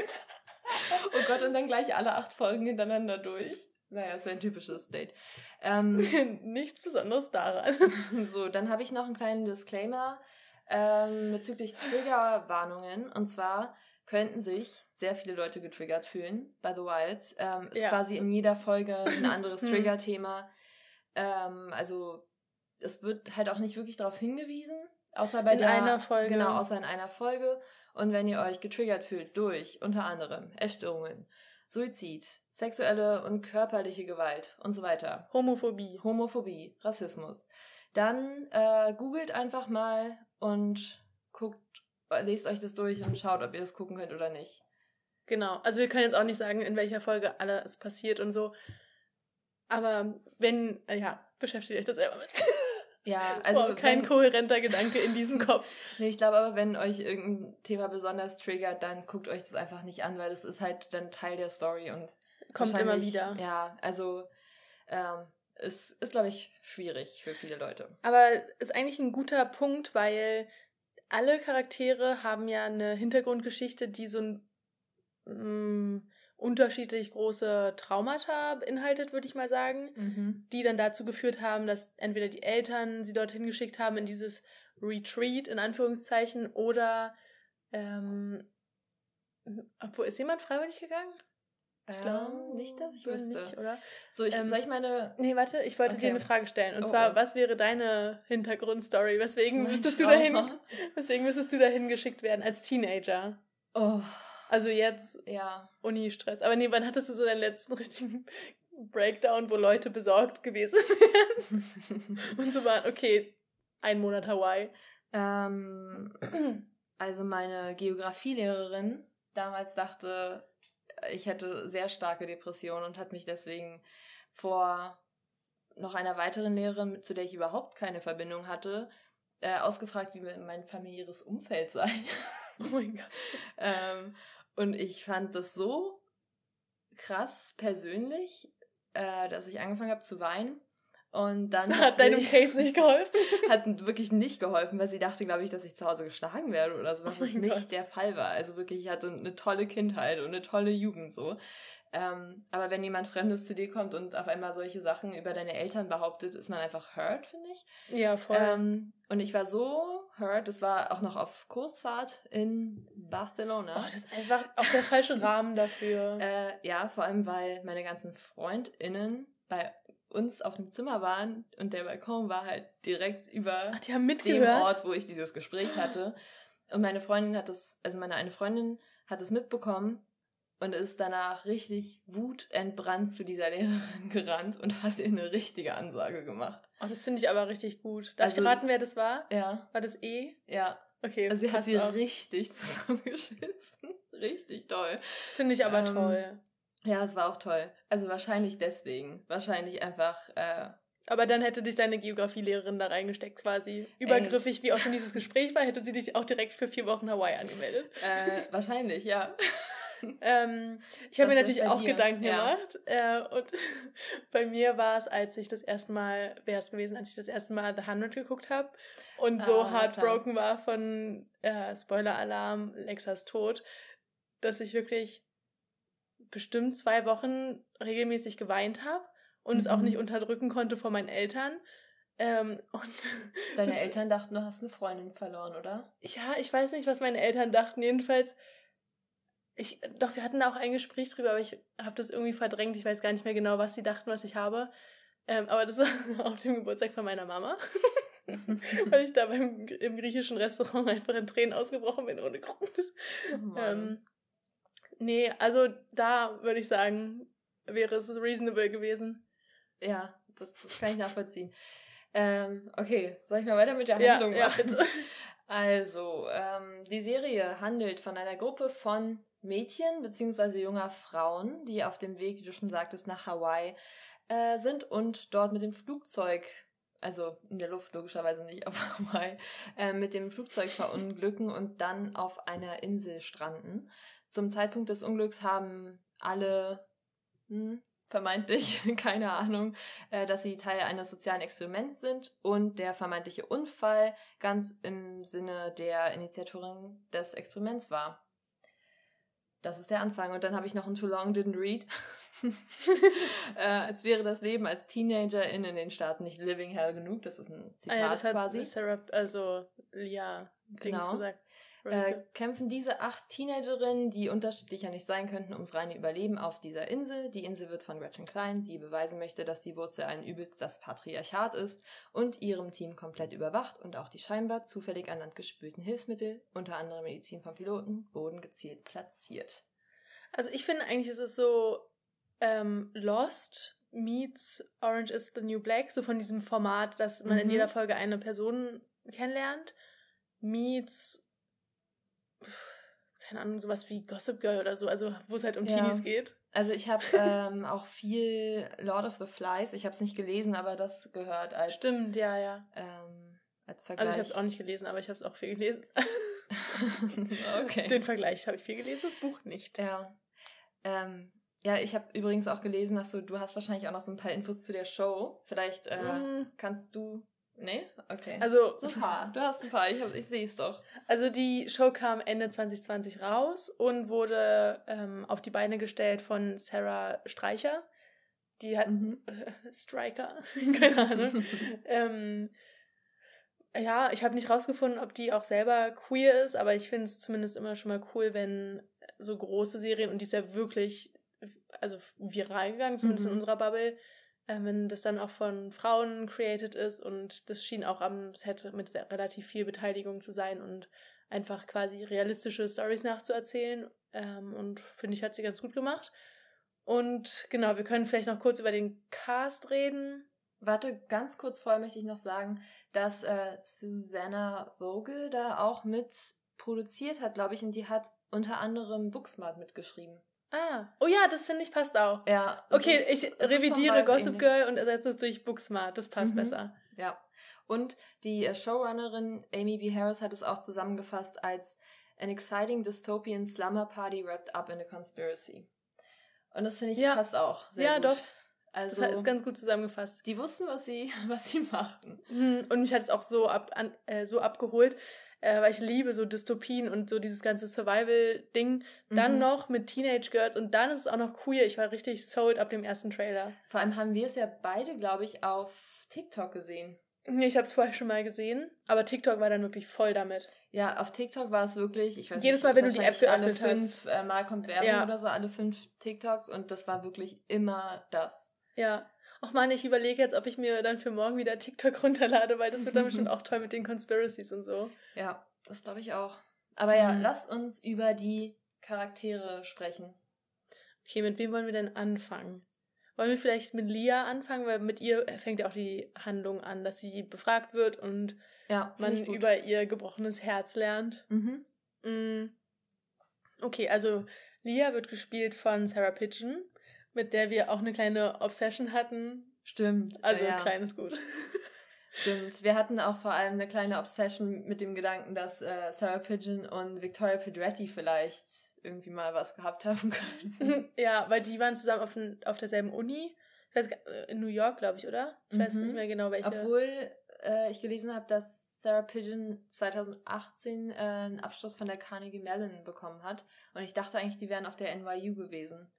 oh Gott, und dann gleich alle acht Folgen hintereinander durch. Naja, das wäre ein typisches Date. Ähm, [laughs] Nichts Besonderes daran. [laughs] so, dann habe ich noch einen kleinen Disclaimer ähm, bezüglich Triggerwarnungen. Und zwar könnten sich sehr viele Leute getriggert fühlen bei The Wilds. Ähm, ist ja. quasi in jeder Folge ein anderes hm. Trigger-Thema. Ähm, also es wird halt auch nicht wirklich darauf hingewiesen, außer bei in der, einer Folge. Genau, außer in einer Folge. Und wenn ihr euch getriggert fühlt durch unter anderem Essstörungen, Suizid, sexuelle und körperliche Gewalt und so weiter. Homophobie. Homophobie, Rassismus. Dann äh, googelt einfach mal und guckt, lest euch das durch und schaut, ob ihr das gucken könnt oder nicht. Genau. Also wir können jetzt auch nicht sagen, in welcher Folge alles passiert und so. Aber wenn, äh, ja, beschäftigt euch das selber mit. [laughs] Ja, [laughs] also. Boah, kein wenn, kohärenter Gedanke in diesem [laughs] Kopf. nee, ich glaube aber, wenn euch irgendein Thema besonders triggert, dann guckt euch das einfach nicht an, weil das ist halt dann Teil der Story und. Kommt immer wieder. Ja, also. Ähm, es ist, glaube ich, schwierig für viele Leute. Aber ist eigentlich ein guter Punkt, weil alle Charaktere haben ja eine Hintergrundgeschichte, die so ein mm, unterschiedlich große Traumata beinhaltet, würde ich mal sagen, mhm. die dann dazu geführt haben, dass entweder die Eltern sie dorthin geschickt haben in dieses Retreat in Anführungszeichen oder ähm, obwohl ist jemand freiwillig gegangen? Ich glaube ähm, nicht, dass ich wüsste. Nicht, oder? So, ich, ähm, soll ich meine. Nee, warte, ich wollte okay. dir eine Frage stellen. Und oh, zwar, oh. was wäre deine Hintergrundstory? Weswegen müsstest du dahin, weswegen müsstest du dahin geschickt werden als Teenager? Oh. Also jetzt ja. Uni-Stress. Aber nee, wann hattest du so deinen letzten [laughs] richtigen Breakdown, wo Leute besorgt gewesen [laughs] wären? [laughs] Und so waren, okay, ein Monat Hawaii. Ähm, also meine Geografielehrerin damals dachte, ich hätte sehr starke Depressionen und hat mich deswegen vor noch einer weiteren Lehrerin, zu der ich überhaupt keine Verbindung hatte, äh, ausgefragt, wie mein familiäres Umfeld sei. Oh mein Gott. ähm, und ich fand das so krass persönlich, äh, dass ich angefangen habe zu weinen. Und dann hat, hat deinem Case nicht geholfen. [laughs] hat wirklich nicht geholfen, weil sie dachte, glaube ich, dass ich zu Hause geschlagen werde oder so, was oh nicht Gott. der Fall war. Also wirklich, ich hatte eine tolle Kindheit und eine tolle Jugend so. Ähm, aber wenn jemand Fremdes zu dir kommt und auf einmal solche Sachen über deine Eltern behauptet, ist man einfach hurt, finde ich. Ja, voll. Ähm, und ich war so hurt, das war auch noch auf Kursfahrt in Barcelona. Oh, das ist einfach auch der falsche [laughs] Rahmen dafür. Äh, ja, vor allem, weil meine ganzen FreundInnen bei uns auf dem Zimmer waren und der Balkon war halt direkt über Ach, dem Ort, wo ich dieses Gespräch hatte. Und meine Freundin hat das, also meine eine Freundin hat es mitbekommen und ist danach richtig wutentbrannt zu dieser [laughs] Lehrerin gerannt und hat ihr eine richtige Ansage gemacht. Oh, das finde ich aber richtig gut. Darf also, ich raten, wer das war? Ja. War das E? Ja. Okay. Also sie hat sie auch. richtig [laughs] zusammengeschissen. [laughs] richtig toll. Finde ich aber ähm, toll. Ja, es war auch toll. Also wahrscheinlich deswegen. Wahrscheinlich einfach. Äh, aber dann hätte dich deine Geografielehrerin da reingesteckt quasi. Übergriffig, Ey. wie auch schon dieses Gespräch war, hätte sie dich auch direkt für vier Wochen Hawaii angemeldet. Äh, wahrscheinlich, ja. [laughs] ähm, ich habe mir natürlich auch dir. Gedanken ja. gemacht. Äh, und [laughs] bei mir war es, als ich das erste Mal, wäre es gewesen, als ich das erste Mal The Hundred geguckt habe und so ah, heartbroken klar. war von äh, Spoiler-Alarm, Lexas Tod, dass ich wirklich bestimmt zwei Wochen regelmäßig geweint habe und mhm. es auch nicht mhm. unterdrücken konnte vor meinen Eltern. Ähm, [laughs] und Deine Eltern dachten, du hast eine Freundin verloren, oder? Ja, ich weiß nicht, was meine Eltern dachten. Jedenfalls ich, doch, wir hatten da auch ein Gespräch drüber, aber ich habe das irgendwie verdrängt. Ich weiß gar nicht mehr genau, was sie dachten, was ich habe. Ähm, aber das [laughs] war auf dem Geburtstag von meiner Mama. [laughs] Weil ich da beim, im griechischen Restaurant einfach in Tränen ausgebrochen bin, ohne Grund. Oh ähm, nee, also da würde ich sagen, wäre es reasonable gewesen. Ja, das, das kann ich nachvollziehen. Ähm, okay, soll ich mal weiter mit der Handlung ja, machen? Ja, bitte. [laughs] Also, ähm, die Serie handelt von einer Gruppe von Mädchen bzw. junger Frauen, die auf dem Weg, wie du schon sagtest, nach Hawaii äh, sind und dort mit dem Flugzeug, also in der Luft logischerweise nicht auf [laughs] Hawaii, äh, mit dem Flugzeug verunglücken und dann auf einer Insel stranden. Zum Zeitpunkt des Unglücks haben alle hm, vermeintlich, [laughs] keine Ahnung, äh, dass sie Teil eines sozialen Experiments sind und der vermeintliche Unfall ganz im Sinne der Initiatorin des Experiments war. Das ist der Anfang. Und dann habe ich noch ein Too Long Didn't Read. [laughs] äh, als wäre das Leben als Teenagerin in den Staaten nicht living hell genug. Das ist ein Zitat ah ja, das quasi. Hat Sarah, also ja, genau. gesagt. Äh, kämpfen diese acht Teenagerinnen, die unterschiedlicher nicht sein könnten, ums reine Überleben auf dieser Insel. Die Insel wird von Gretchen Klein, die beweisen möchte, dass die Wurzel allen Übels das Patriarchat ist und ihrem Team komplett überwacht und auch die scheinbar zufällig an Land gespülten Hilfsmittel, unter anderem Medizin von Piloten, Boden gezielt platziert. Also ich finde eigentlich ist es so ähm, Lost meets Orange is the New Black, so von diesem Format, dass man mhm. in jeder Folge eine Person kennenlernt, meets keine Ahnung, sowas wie Gossip Girl oder so, also wo es halt um ja. Teenies geht. Also ich habe ähm, [laughs] auch viel Lord of the Flies, ich habe es nicht gelesen, aber das gehört als Stimmt, ja, ja. Ähm, als Vergleich. Also ich habe es auch nicht gelesen, aber ich habe es auch viel gelesen. [laughs] [laughs] okay. Den Vergleich habe ich viel gelesen, das Buch nicht. Ja. Ähm, ja, ich habe übrigens auch gelesen, dass du, du hast wahrscheinlich auch noch so ein paar Infos zu der Show. Vielleicht äh, mm. kannst du Nee? Okay. Also, so ein paar. Du hast ein paar, ich, ich sehe es doch. Also die Show kam Ende 2020 raus und wurde ähm, auf die Beine gestellt von Sarah Streicher. Die hat mhm. äh, [laughs] Striker, [laughs] keine Ahnung. [laughs] ähm, ja, ich habe nicht rausgefunden, ob die auch selber queer ist, aber ich finde es zumindest immer schon mal cool, wenn so große Serien, und die ist ja wirklich also viral gegangen, zumindest mhm. in unserer Bubble, wenn das dann auch von Frauen created ist und das schien auch am Set mit relativ viel Beteiligung zu sein und einfach quasi realistische Stories nachzuerzählen. Ähm, und finde ich, hat sie ganz gut gemacht. Und genau, wir können vielleicht noch kurz über den Cast reden. Warte, ganz kurz vorher möchte ich noch sagen, dass äh, Susanna Vogel da auch mit produziert hat, glaube ich, und die hat unter anderem Booksmart mitgeschrieben. Ah, oh ja, das finde ich passt auch. Ja. Okay, ist, ich revidiere Gossip ähnlich. Girl und ersetze es durch Booksmart. Das passt mhm. besser. Ja. Und die äh, Showrunnerin Amy B. Harris hat es auch zusammengefasst als an exciting dystopian slumber party wrapped up in a conspiracy. Und das finde ich ja. passt auch sehr ja, gut. Ja, doch. Also, das ist ganz gut zusammengefasst. Die wussten, was sie, [laughs] was sie machten. Mhm, und mich hat es auch so, ab, an, äh, so abgeholt, äh, weil ich liebe so Dystopien und so dieses ganze Survival-Ding. Dann mhm. noch mit Teenage Girls und dann ist es auch noch queer. Ich war richtig sold ab dem ersten Trailer. Vor allem haben wir es ja beide, glaube ich, auf TikTok gesehen. Nee, ich habe es vorher schon mal gesehen, aber TikTok war dann wirklich voll damit. Ja, auf TikTok war es wirklich, ich weiß Jedes Mal, wenn du die App geöffnet alle fünf, hast. Äh, mal kommt Werbung ja. oder so, alle fünf TikToks und das war wirklich immer das. Ja, ach man, ich überlege jetzt, ob ich mir dann für morgen wieder TikTok runterlade, weil das wird dann bestimmt [laughs] auch toll mit den Conspiracies und so. Ja, das glaube ich auch. Aber ja, mhm. lasst uns über die Charaktere sprechen. Okay, mit wem wollen wir denn anfangen? Wollen wir vielleicht mit Lia anfangen, weil mit ihr fängt ja auch die Handlung an, dass sie befragt wird und ja, man über ihr gebrochenes Herz lernt. Mhm. Mm. Okay, also Lia wird gespielt von Sarah Pigeon mit der wir auch eine kleine Obsession hatten. Stimmt. Also ja. kleines Gut. Stimmt. Wir hatten auch vor allem eine kleine Obsession mit dem Gedanken, dass äh, Sarah Pigeon und Victoria Pedretti vielleicht irgendwie mal was gehabt haben können. [laughs] ja, weil die waren zusammen auf, ein, auf derselben Uni. Ich weiß, äh, in New York, glaube ich, oder? Ich mhm. weiß nicht mehr genau, welche. Obwohl äh, ich gelesen habe, dass Sarah Pigeon 2018 äh, einen Abschluss von der Carnegie Mellon bekommen hat. Und ich dachte eigentlich, die wären auf der NYU gewesen.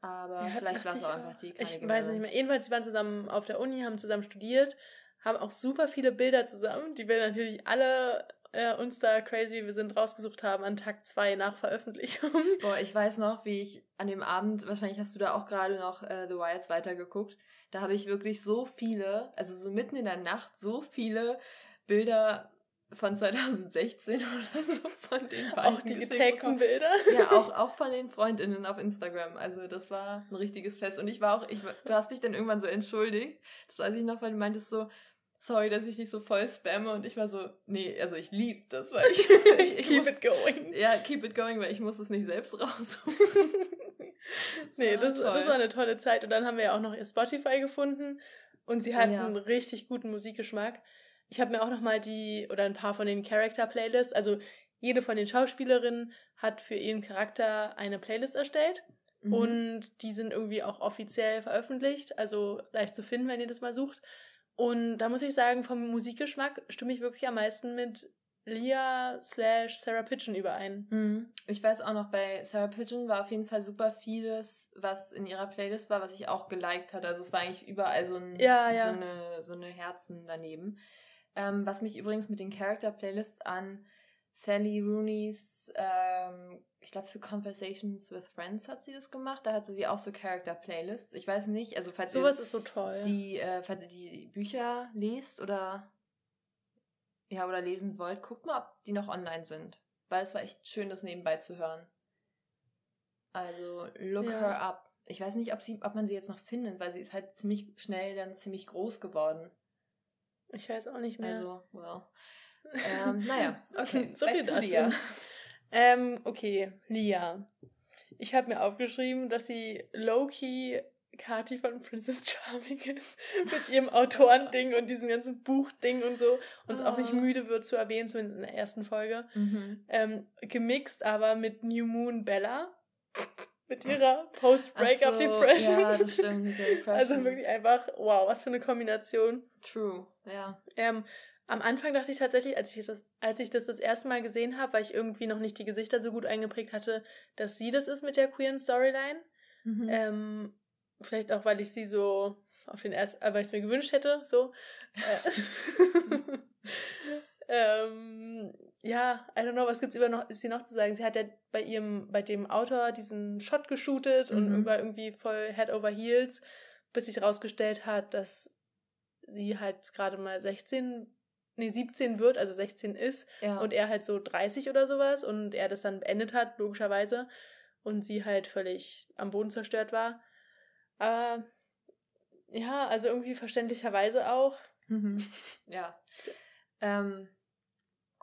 Aber ja, vielleicht war es auch einfach die Ich weiß nicht mehr. Jedenfalls, sie waren zusammen auf der Uni, haben zusammen studiert, haben auch super viele Bilder zusammen, die wir natürlich alle äh, uns da crazy, wir sind rausgesucht haben an Tag 2 nach Veröffentlichung. [laughs] Boah, ich weiß noch, wie ich an dem Abend, wahrscheinlich hast du da auch gerade noch äh, The Wilds weitergeguckt, da habe ich wirklich so viele, also so mitten in der Nacht, so viele Bilder von 2016 [laughs] oder so von den beiden. Auch die getagten Bilder. Ja, auch, [laughs] auch von den Freundinnen auf Instagram. Also das war ein richtiges Fest. Und ich war auch, ich, du hast dich dann irgendwann so entschuldigt. Das weiß ich noch, weil du meintest so, sorry, dass ich dich so voll spamme. Und ich war so, nee, also ich liebe das, weil ich, ich, [laughs] ich Keep muss, it going. Ja, keep it going, weil ich muss es nicht selbst raussuchen. das nee, das, das war eine tolle Zeit. Und dann haben wir ja auch noch ihr Spotify gefunden. Und sie hat ja. einen richtig guten Musikgeschmack. Ich habe mir auch nochmal die oder ein paar von den Character-Playlists, also jede von den Schauspielerinnen hat für ihren Charakter eine Playlist erstellt. Mhm. Und die sind irgendwie auch offiziell veröffentlicht, also leicht zu finden, wenn ihr das mal sucht. Und da muss ich sagen, vom Musikgeschmack stimme ich wirklich am meisten mit Leah slash Sarah Pigeon überein. Mhm. Ich weiß auch noch, bei Sarah Pigeon war auf jeden Fall super vieles, was in ihrer Playlist war, was ich auch geliked hatte. Also es war eigentlich überall so, ein, ja, ja. so, eine, so eine Herzen daneben. Ähm, was mich übrigens mit den Character-Playlists an Sally Rooney's, ähm, ich glaube für Conversations with Friends hat sie das gemacht. Da hatte sie auch so Character-Playlists. Ich weiß nicht, also falls Sowas ist so toll. Die, äh, falls ihr die Bücher lest oder ja, oder lesen wollt, guckt mal, ob die noch online sind. Weil es war echt schön, das nebenbei zu hören. Also, look ja. her up. Ich weiß nicht, ob, sie, ob man sie jetzt noch findet, weil sie ist halt ziemlich schnell dann ziemlich groß geworden. Ich weiß auch nicht mehr. Also, well. Ähm, naja, [laughs] okay. so viel dazu. Lia. Ähm, okay, Lia. Ich habe mir aufgeschrieben, dass sie low-key Kati von Princess Charming ist. [laughs] mit ihrem Autorending und diesem ganzen Buchding und so. Und es oh. auch nicht ah. müde wird zu erwähnen, zumindest in der ersten Folge. Mhm. Ähm, gemixt aber mit New Moon Bella. Mit ihrer Post-Breakup-Depression. So, ja, das stimmt, [laughs] Also wirklich einfach, wow, was für eine Kombination. True, ja. Ähm, am Anfang dachte ich tatsächlich, als ich das, als ich das das erste Mal gesehen habe, weil ich irgendwie noch nicht die Gesichter so gut eingeprägt hatte, dass sie das ist mit der queeren Storyline. Mhm. Ähm, Vielleicht auch, weil ich sie so auf den ersten, äh, weil ich es mir gewünscht hätte, so. [laughs] [laughs] Äh, ähm, ja, I don't know, was gibt's über noch, ist sie noch zu sagen? Sie hat ja bei ihrem, bei dem Autor diesen Shot geshootet mhm. und war irgendwie voll Head over Heels, bis sich herausgestellt hat, dass sie halt gerade mal 16, nee, 17 wird, also 16 ist ja. und er halt so 30 oder sowas und er das dann beendet hat, logischerweise, und sie halt völlig am Boden zerstört war. Aber ja, also irgendwie verständlicherweise auch. Mhm. [laughs] Ja. Ähm,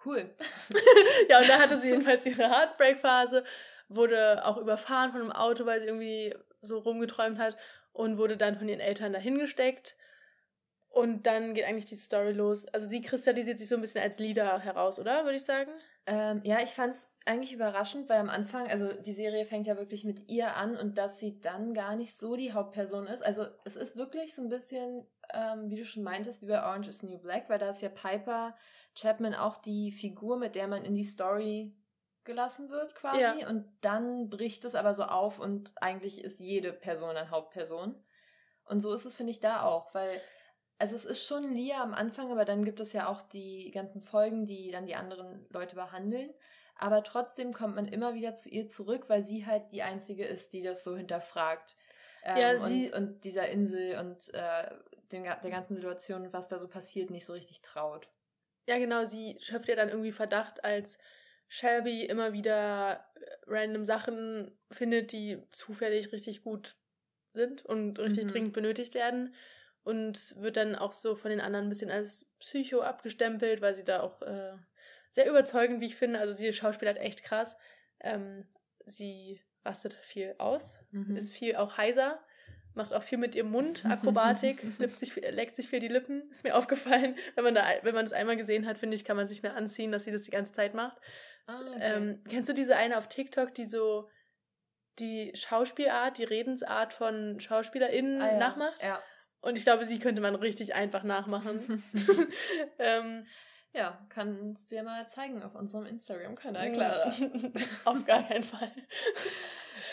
cool. [laughs] ja, und da hatte sie jedenfalls ihre Heartbreak-Phase, wurde auch überfahren von einem Auto, weil sie irgendwie so rumgeträumt hat und wurde dann von ihren Eltern dahingesteckt. Und dann geht eigentlich die Story los. Also sie kristallisiert sich so ein bisschen als Leader heraus, oder? Würde ich sagen. Ähm, ja, ich fand es eigentlich überraschend, weil am Anfang, also die Serie fängt ja wirklich mit ihr an und dass sie dann gar nicht so die Hauptperson ist. Also es ist wirklich so ein bisschen, ähm, wie du schon meintest, wie bei Orange is New Black, weil da ist ja Piper Chapman auch die Figur, mit der man in die Story gelassen wird quasi. Ja. Und dann bricht es aber so auf und eigentlich ist jede Person eine Hauptperson. Und so ist es, finde ich, da auch, weil also es ist schon Lia am Anfang, aber dann gibt es ja auch die ganzen Folgen, die dann die anderen Leute behandeln. Aber trotzdem kommt man immer wieder zu ihr zurück, weil sie halt die einzige ist, die das so hinterfragt. Ähm, ja, sie und, und dieser Insel und äh, den, der ganzen Situation, was da so passiert, nicht so richtig traut. Ja, genau, sie schöpft ja dann irgendwie Verdacht, als Shelby immer wieder äh, random Sachen findet, die zufällig richtig gut sind und richtig mhm. dringend benötigt werden und wird dann auch so von den anderen ein bisschen als Psycho abgestempelt, weil sie da auch äh, sehr überzeugend, wie ich finde. Also sie schauspielert echt krass. Ähm, sie rastet viel aus, mhm. ist viel auch heiser, macht auch viel mit ihrem Mund, [laughs] Akrobatik, sich, leckt sich viel die Lippen. Ist mir aufgefallen, wenn man da, wenn man das einmal gesehen hat, finde ich, kann man sich mehr anziehen, dass sie das die ganze Zeit macht. Ah, okay. ähm, kennst du diese eine auf TikTok, die so die Schauspielart, die Redensart von SchauspielerInnen ah, ja. nachmacht? Ja. Und ich glaube, sie könnte man richtig einfach nachmachen. [laughs] [laughs] ähm, ja, kannst du ja mal zeigen auf unserem Instagram-Kanal, Clara. [laughs] auf gar keinen Fall.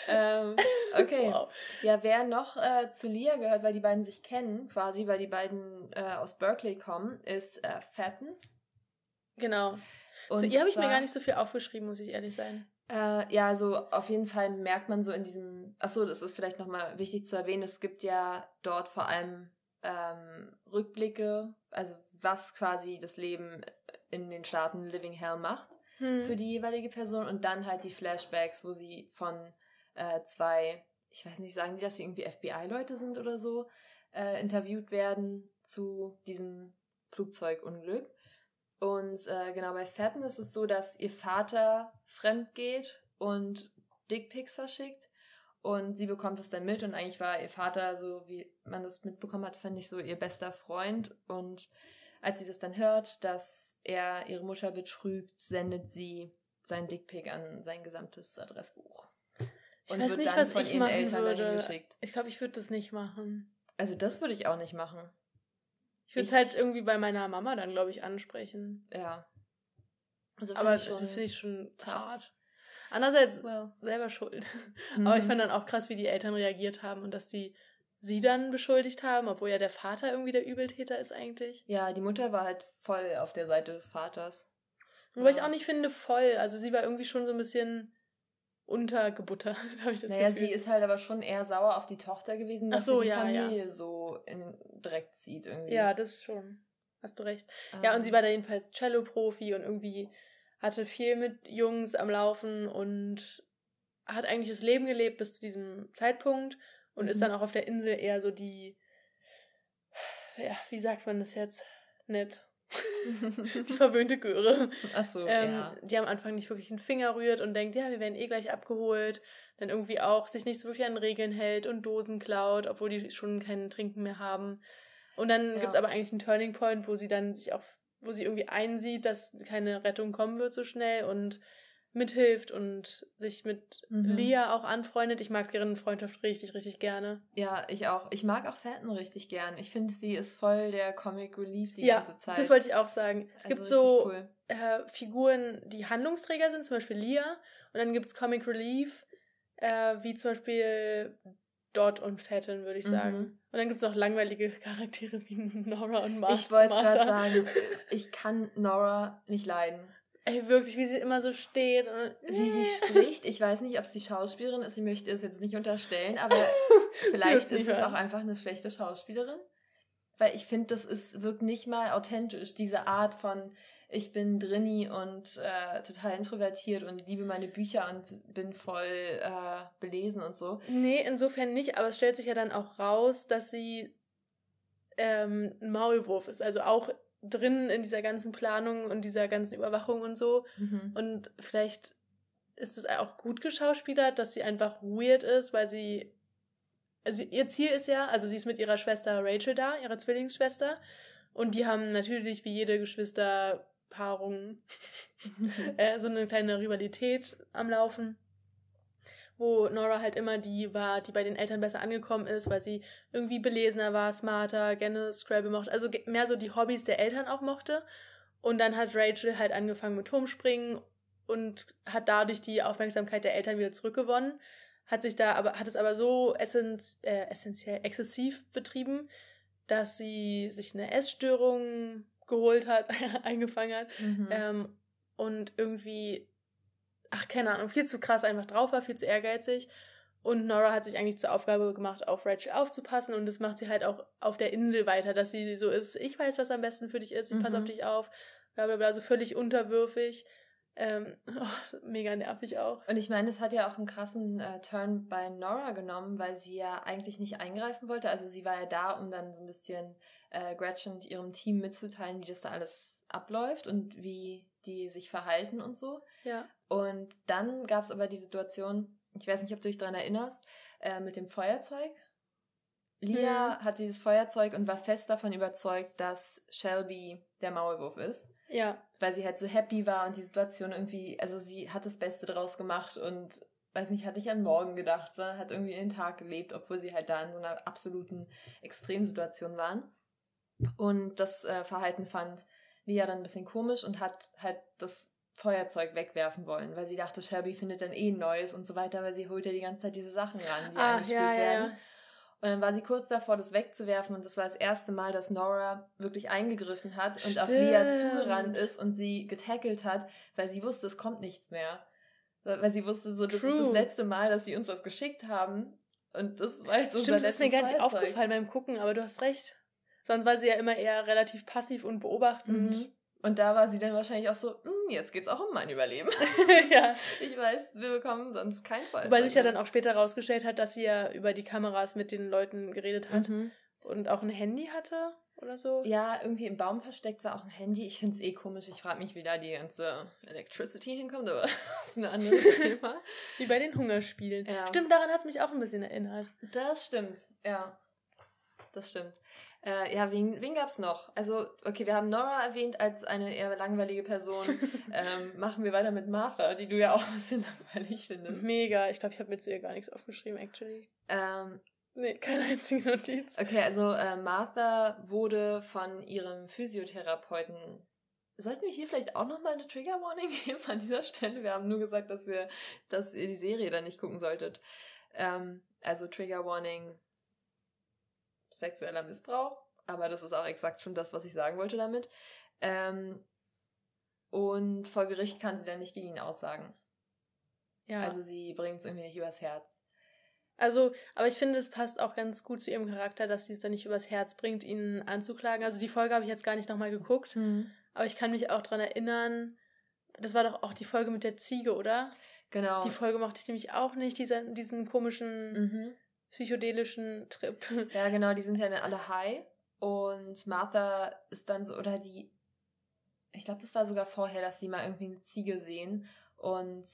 ähm, okay. Wow. Ja, wer noch äh, zu Lia gehört, weil die beiden sich kennen, quasi, weil die beiden äh, aus Berkeley kommen, ist äh, Fatten. Genau. Und zu ihr habe ich mir gar nicht so viel aufgeschrieben, muss ich ehrlich sein. Äh, ja, also auf jeden Fall merkt man so in diesem, achso, das ist vielleicht nochmal wichtig zu erwähnen, es gibt ja dort vor allem ähm, Rückblicke, also was quasi das Leben in den Staaten Living Hell macht hm. für die jeweilige Person und dann halt die Flashbacks, wo sie von äh, zwei, ich weiß nicht, sagen die, dass sie irgendwie FBI-Leute sind oder so, äh, interviewt werden zu diesem Flugzeugunglück. Und äh, genau bei Fatten ist es so, dass ihr Vater fremd geht und Dickpics verschickt. Und sie bekommt es dann mit und eigentlich war ihr Vater, so wie man das mitbekommen hat, fand ich so ihr bester Freund. Und als sie das dann hört, dass er ihre Mutter betrügt, sendet sie sein Dickpick an sein gesamtes Adressbuch. Und ich weiß nicht, was ich machen Eltern würde. Ich glaube, ich würde das nicht machen. Also das würde ich auch nicht machen. Ich würde es halt irgendwie bei meiner Mama dann, glaube ich, ansprechen. Ja. Also aber das finde ich schon hart. Andererseits well. selber schuld. [laughs] Mhm. Aber ich fand dann auch krass, wie die Eltern reagiert haben und dass die sie dann beschuldigt haben, obwohl ja der Vater irgendwie der Übeltäter ist eigentlich. Ja, die Mutter war halt voll auf der Seite des Vaters. Wobei ja. ich auch nicht finde, voll. Also sie war irgendwie schon so ein bisschen untergebuttert, [laughs] habe ich das naja, Gefühl. sie ist halt aber schon eher sauer auf die Tochter gewesen, dass so, sie die ja, Familie ja. so in Dreck zieht irgendwie. Ja, das schon. Hast du recht. Ähm. Ja, und sie war da jedenfalls Cello-Profi und irgendwie hatte viel mit Jungs am Laufen und hat eigentlich das Leben gelebt bis zu diesem Zeitpunkt und mhm. ist dann auch auf der Insel eher so die, ja, wie sagt man das jetzt? Nett. [laughs] die verwöhnte Göre. Ach so, ähm, ja. Die am Anfang nicht wirklich einen Finger rührt und denkt, ja, wir werden eh gleich abgeholt. Dann irgendwie auch sich nicht so wirklich an Regeln hält und Dosen klaut, obwohl die schon kein Trinken mehr haben. Und dann ja. gibt es aber eigentlich einen Turning Point, wo sie dann sich auch, wo sie irgendwie einsieht, dass keine Rettung kommen wird so schnell und mithilft und sich mit mhm. Lea auch anfreundet. Ich mag deren Freundschaft richtig, richtig gerne. Ja, ich auch. Ich mag auch Fenton richtig gern. Ich finde, sie ist voll der Comic Relief die ja, ganze Zeit. Das wollte ich auch sagen. Es also gibt so cool. äh, Figuren, die Handlungsträger sind, zum Beispiel Lea. Und dann gibt es Comic Relief, äh, wie zum Beispiel Dot und Fenton, würde ich sagen. Mhm. Und dann gibt es auch langweilige [laughs] Charaktere wie Nora und Martha. Ich wollte gerade sagen, ich kann Nora nicht leiden. Ey, wirklich, wie sie immer so steht. Wie sie [laughs] spricht. Ich weiß nicht, ob es die Schauspielerin ist. Ich möchte es jetzt nicht unterstellen, aber [laughs] vielleicht ist es auch einfach eine schlechte Schauspielerin. Weil ich finde, das ist, wirkt nicht mal authentisch. Diese Art von, ich bin drinni und äh, total introvertiert und liebe meine Bücher und bin voll äh, belesen und so. Nee, insofern nicht, aber es stellt sich ja dann auch raus, dass sie ähm, ein Maulwurf ist. Also auch drin in dieser ganzen Planung und dieser ganzen Überwachung und so. Mhm. Und vielleicht ist es auch gut geschauspielert, dass sie einfach weird ist, weil sie. Also ihr Ziel ist ja, also sie ist mit ihrer Schwester Rachel da, ihrer Zwillingsschwester. Und die haben natürlich wie jede Geschwisterpaarung [laughs] äh, so eine kleine Rivalität am Laufen wo Nora halt immer die war, die bei den Eltern besser angekommen ist, weil sie irgendwie belesener war, smarter, gerne Scrabble mochte, also mehr so die Hobbys der Eltern auch mochte. Und dann hat Rachel halt angefangen mit Turmspringen und hat dadurch die Aufmerksamkeit der Eltern wieder zurückgewonnen, hat sich da aber, hat es aber so essenz, äh, essentiell exzessiv betrieben, dass sie sich eine Essstörung geholt hat, [laughs] eingefangen hat mhm. ähm, und irgendwie ach, keine Ahnung, viel zu krass einfach drauf war, viel zu ehrgeizig. Und Nora hat sich eigentlich zur Aufgabe gemacht, auf Rachel aufzupassen. Und das macht sie halt auch auf der Insel weiter, dass sie so ist, ich weiß, was am besten für dich ist, ich mhm. passe auf dich auf, bla bla bla, so völlig unterwürfig. Ähm, [laughs] oh, mega nervig auch. Und ich meine, es hat ja auch einen krassen äh, Turn bei Nora genommen, weil sie ja eigentlich nicht eingreifen wollte. Also sie war ja da, um dann so ein bisschen äh, Gretchen und ihrem Team mitzuteilen, wie das da alles abläuft und wie die sich verhalten und so. Ja. Und dann gab es aber die Situation, ich weiß nicht, ob du dich daran erinnerst, äh, mit dem Feuerzeug. Lia hm. hat dieses Feuerzeug und war fest davon überzeugt, dass Shelby der Maulwurf ist. Ja. Weil sie halt so happy war und die Situation irgendwie, also sie hat das Beste draus gemacht und weiß nicht, hat nicht an morgen gedacht, sondern hat irgendwie den Tag gelebt, obwohl sie halt da in so einer absoluten Extremsituation waren. Und das äh, Verhalten fand Lia dann ein bisschen komisch und hat halt das Feuerzeug wegwerfen wollen, weil sie dachte, Shelby findet dann eh ein neues und so weiter, weil sie holt ja die ganze Zeit diese Sachen ran, die ah, eingespielt ja, werden. Ja. Und dann war sie kurz davor, das wegzuwerfen und das war das erste Mal, dass Nora wirklich eingegriffen hat und Stimmt. auf Lia zugerannt ist und sie getackelt hat, weil sie wusste, es kommt nichts mehr. Weil sie wusste, so, das True. ist das letzte Mal, dass sie uns was geschickt haben. Und das war jetzt unser Stimmt, das ist mir gar nicht aufgefallen beim Gucken, aber du hast recht. Sonst war sie ja immer eher relativ passiv und beobachtend. Mhm. Und da war sie dann wahrscheinlich auch so, hm, jetzt geht's auch um mein Überleben. [laughs] ja. Ich weiß, wir bekommen sonst kein Fall. Weil sich ja dann auch später herausgestellt hat, dass sie ja über die Kameras mit den Leuten geredet hat mhm. und auch ein Handy hatte oder so. Ja, irgendwie im Baum versteckt war auch ein Handy. Ich finde es eh komisch. Ich frage mich, wie da die ganze Electricity hinkommt, aber [laughs] das ist ein anderes [laughs] Thema. Wie bei den Hungerspielen. Ja. Stimmt, daran hat es mich auch ein bisschen erinnert. Das stimmt, ja. Das stimmt. Äh, ja, wen, wen gab es noch? Also, okay, wir haben Nora erwähnt als eine eher langweilige Person. [laughs] ähm, machen wir weiter mit Martha, die du ja auch [laughs] ein bisschen langweilig findest. Mega. Ich glaube, ich habe mir zu ihr gar nichts aufgeschrieben, actually. Ähm, nee, keine einzige Notiz. Okay, also äh, Martha wurde von ihrem Physiotherapeuten sollten wir hier vielleicht auch nochmal eine Trigger Warning [laughs] geben an dieser Stelle? Wir haben nur gesagt, dass wir, dass ihr die Serie dann nicht gucken solltet. Ähm, also Trigger Warning, sexueller Missbrauch, aber das ist auch exakt schon das, was ich sagen wollte damit. Ähm, und vor Gericht kann sie dann nicht gegen ihn aussagen. Ja. Also sie bringt es irgendwie nicht übers Herz. Also, aber ich finde, es passt auch ganz gut zu ihrem Charakter, dass sie es dann nicht übers Herz bringt, ihn anzuklagen. Also die Folge habe ich jetzt gar nicht nochmal geguckt, mhm. aber ich kann mich auch daran erinnern, das war doch auch die Folge mit der Ziege, oder? Genau. Die Folge mochte ich nämlich auch nicht, diese, diesen komischen mhm. Psychedelischen Trip. Ja, genau, die sind ja dann alle high. Und Martha ist dann so, oder die, ich glaube, das war sogar vorher, dass sie mal irgendwie eine Ziege sehen. Und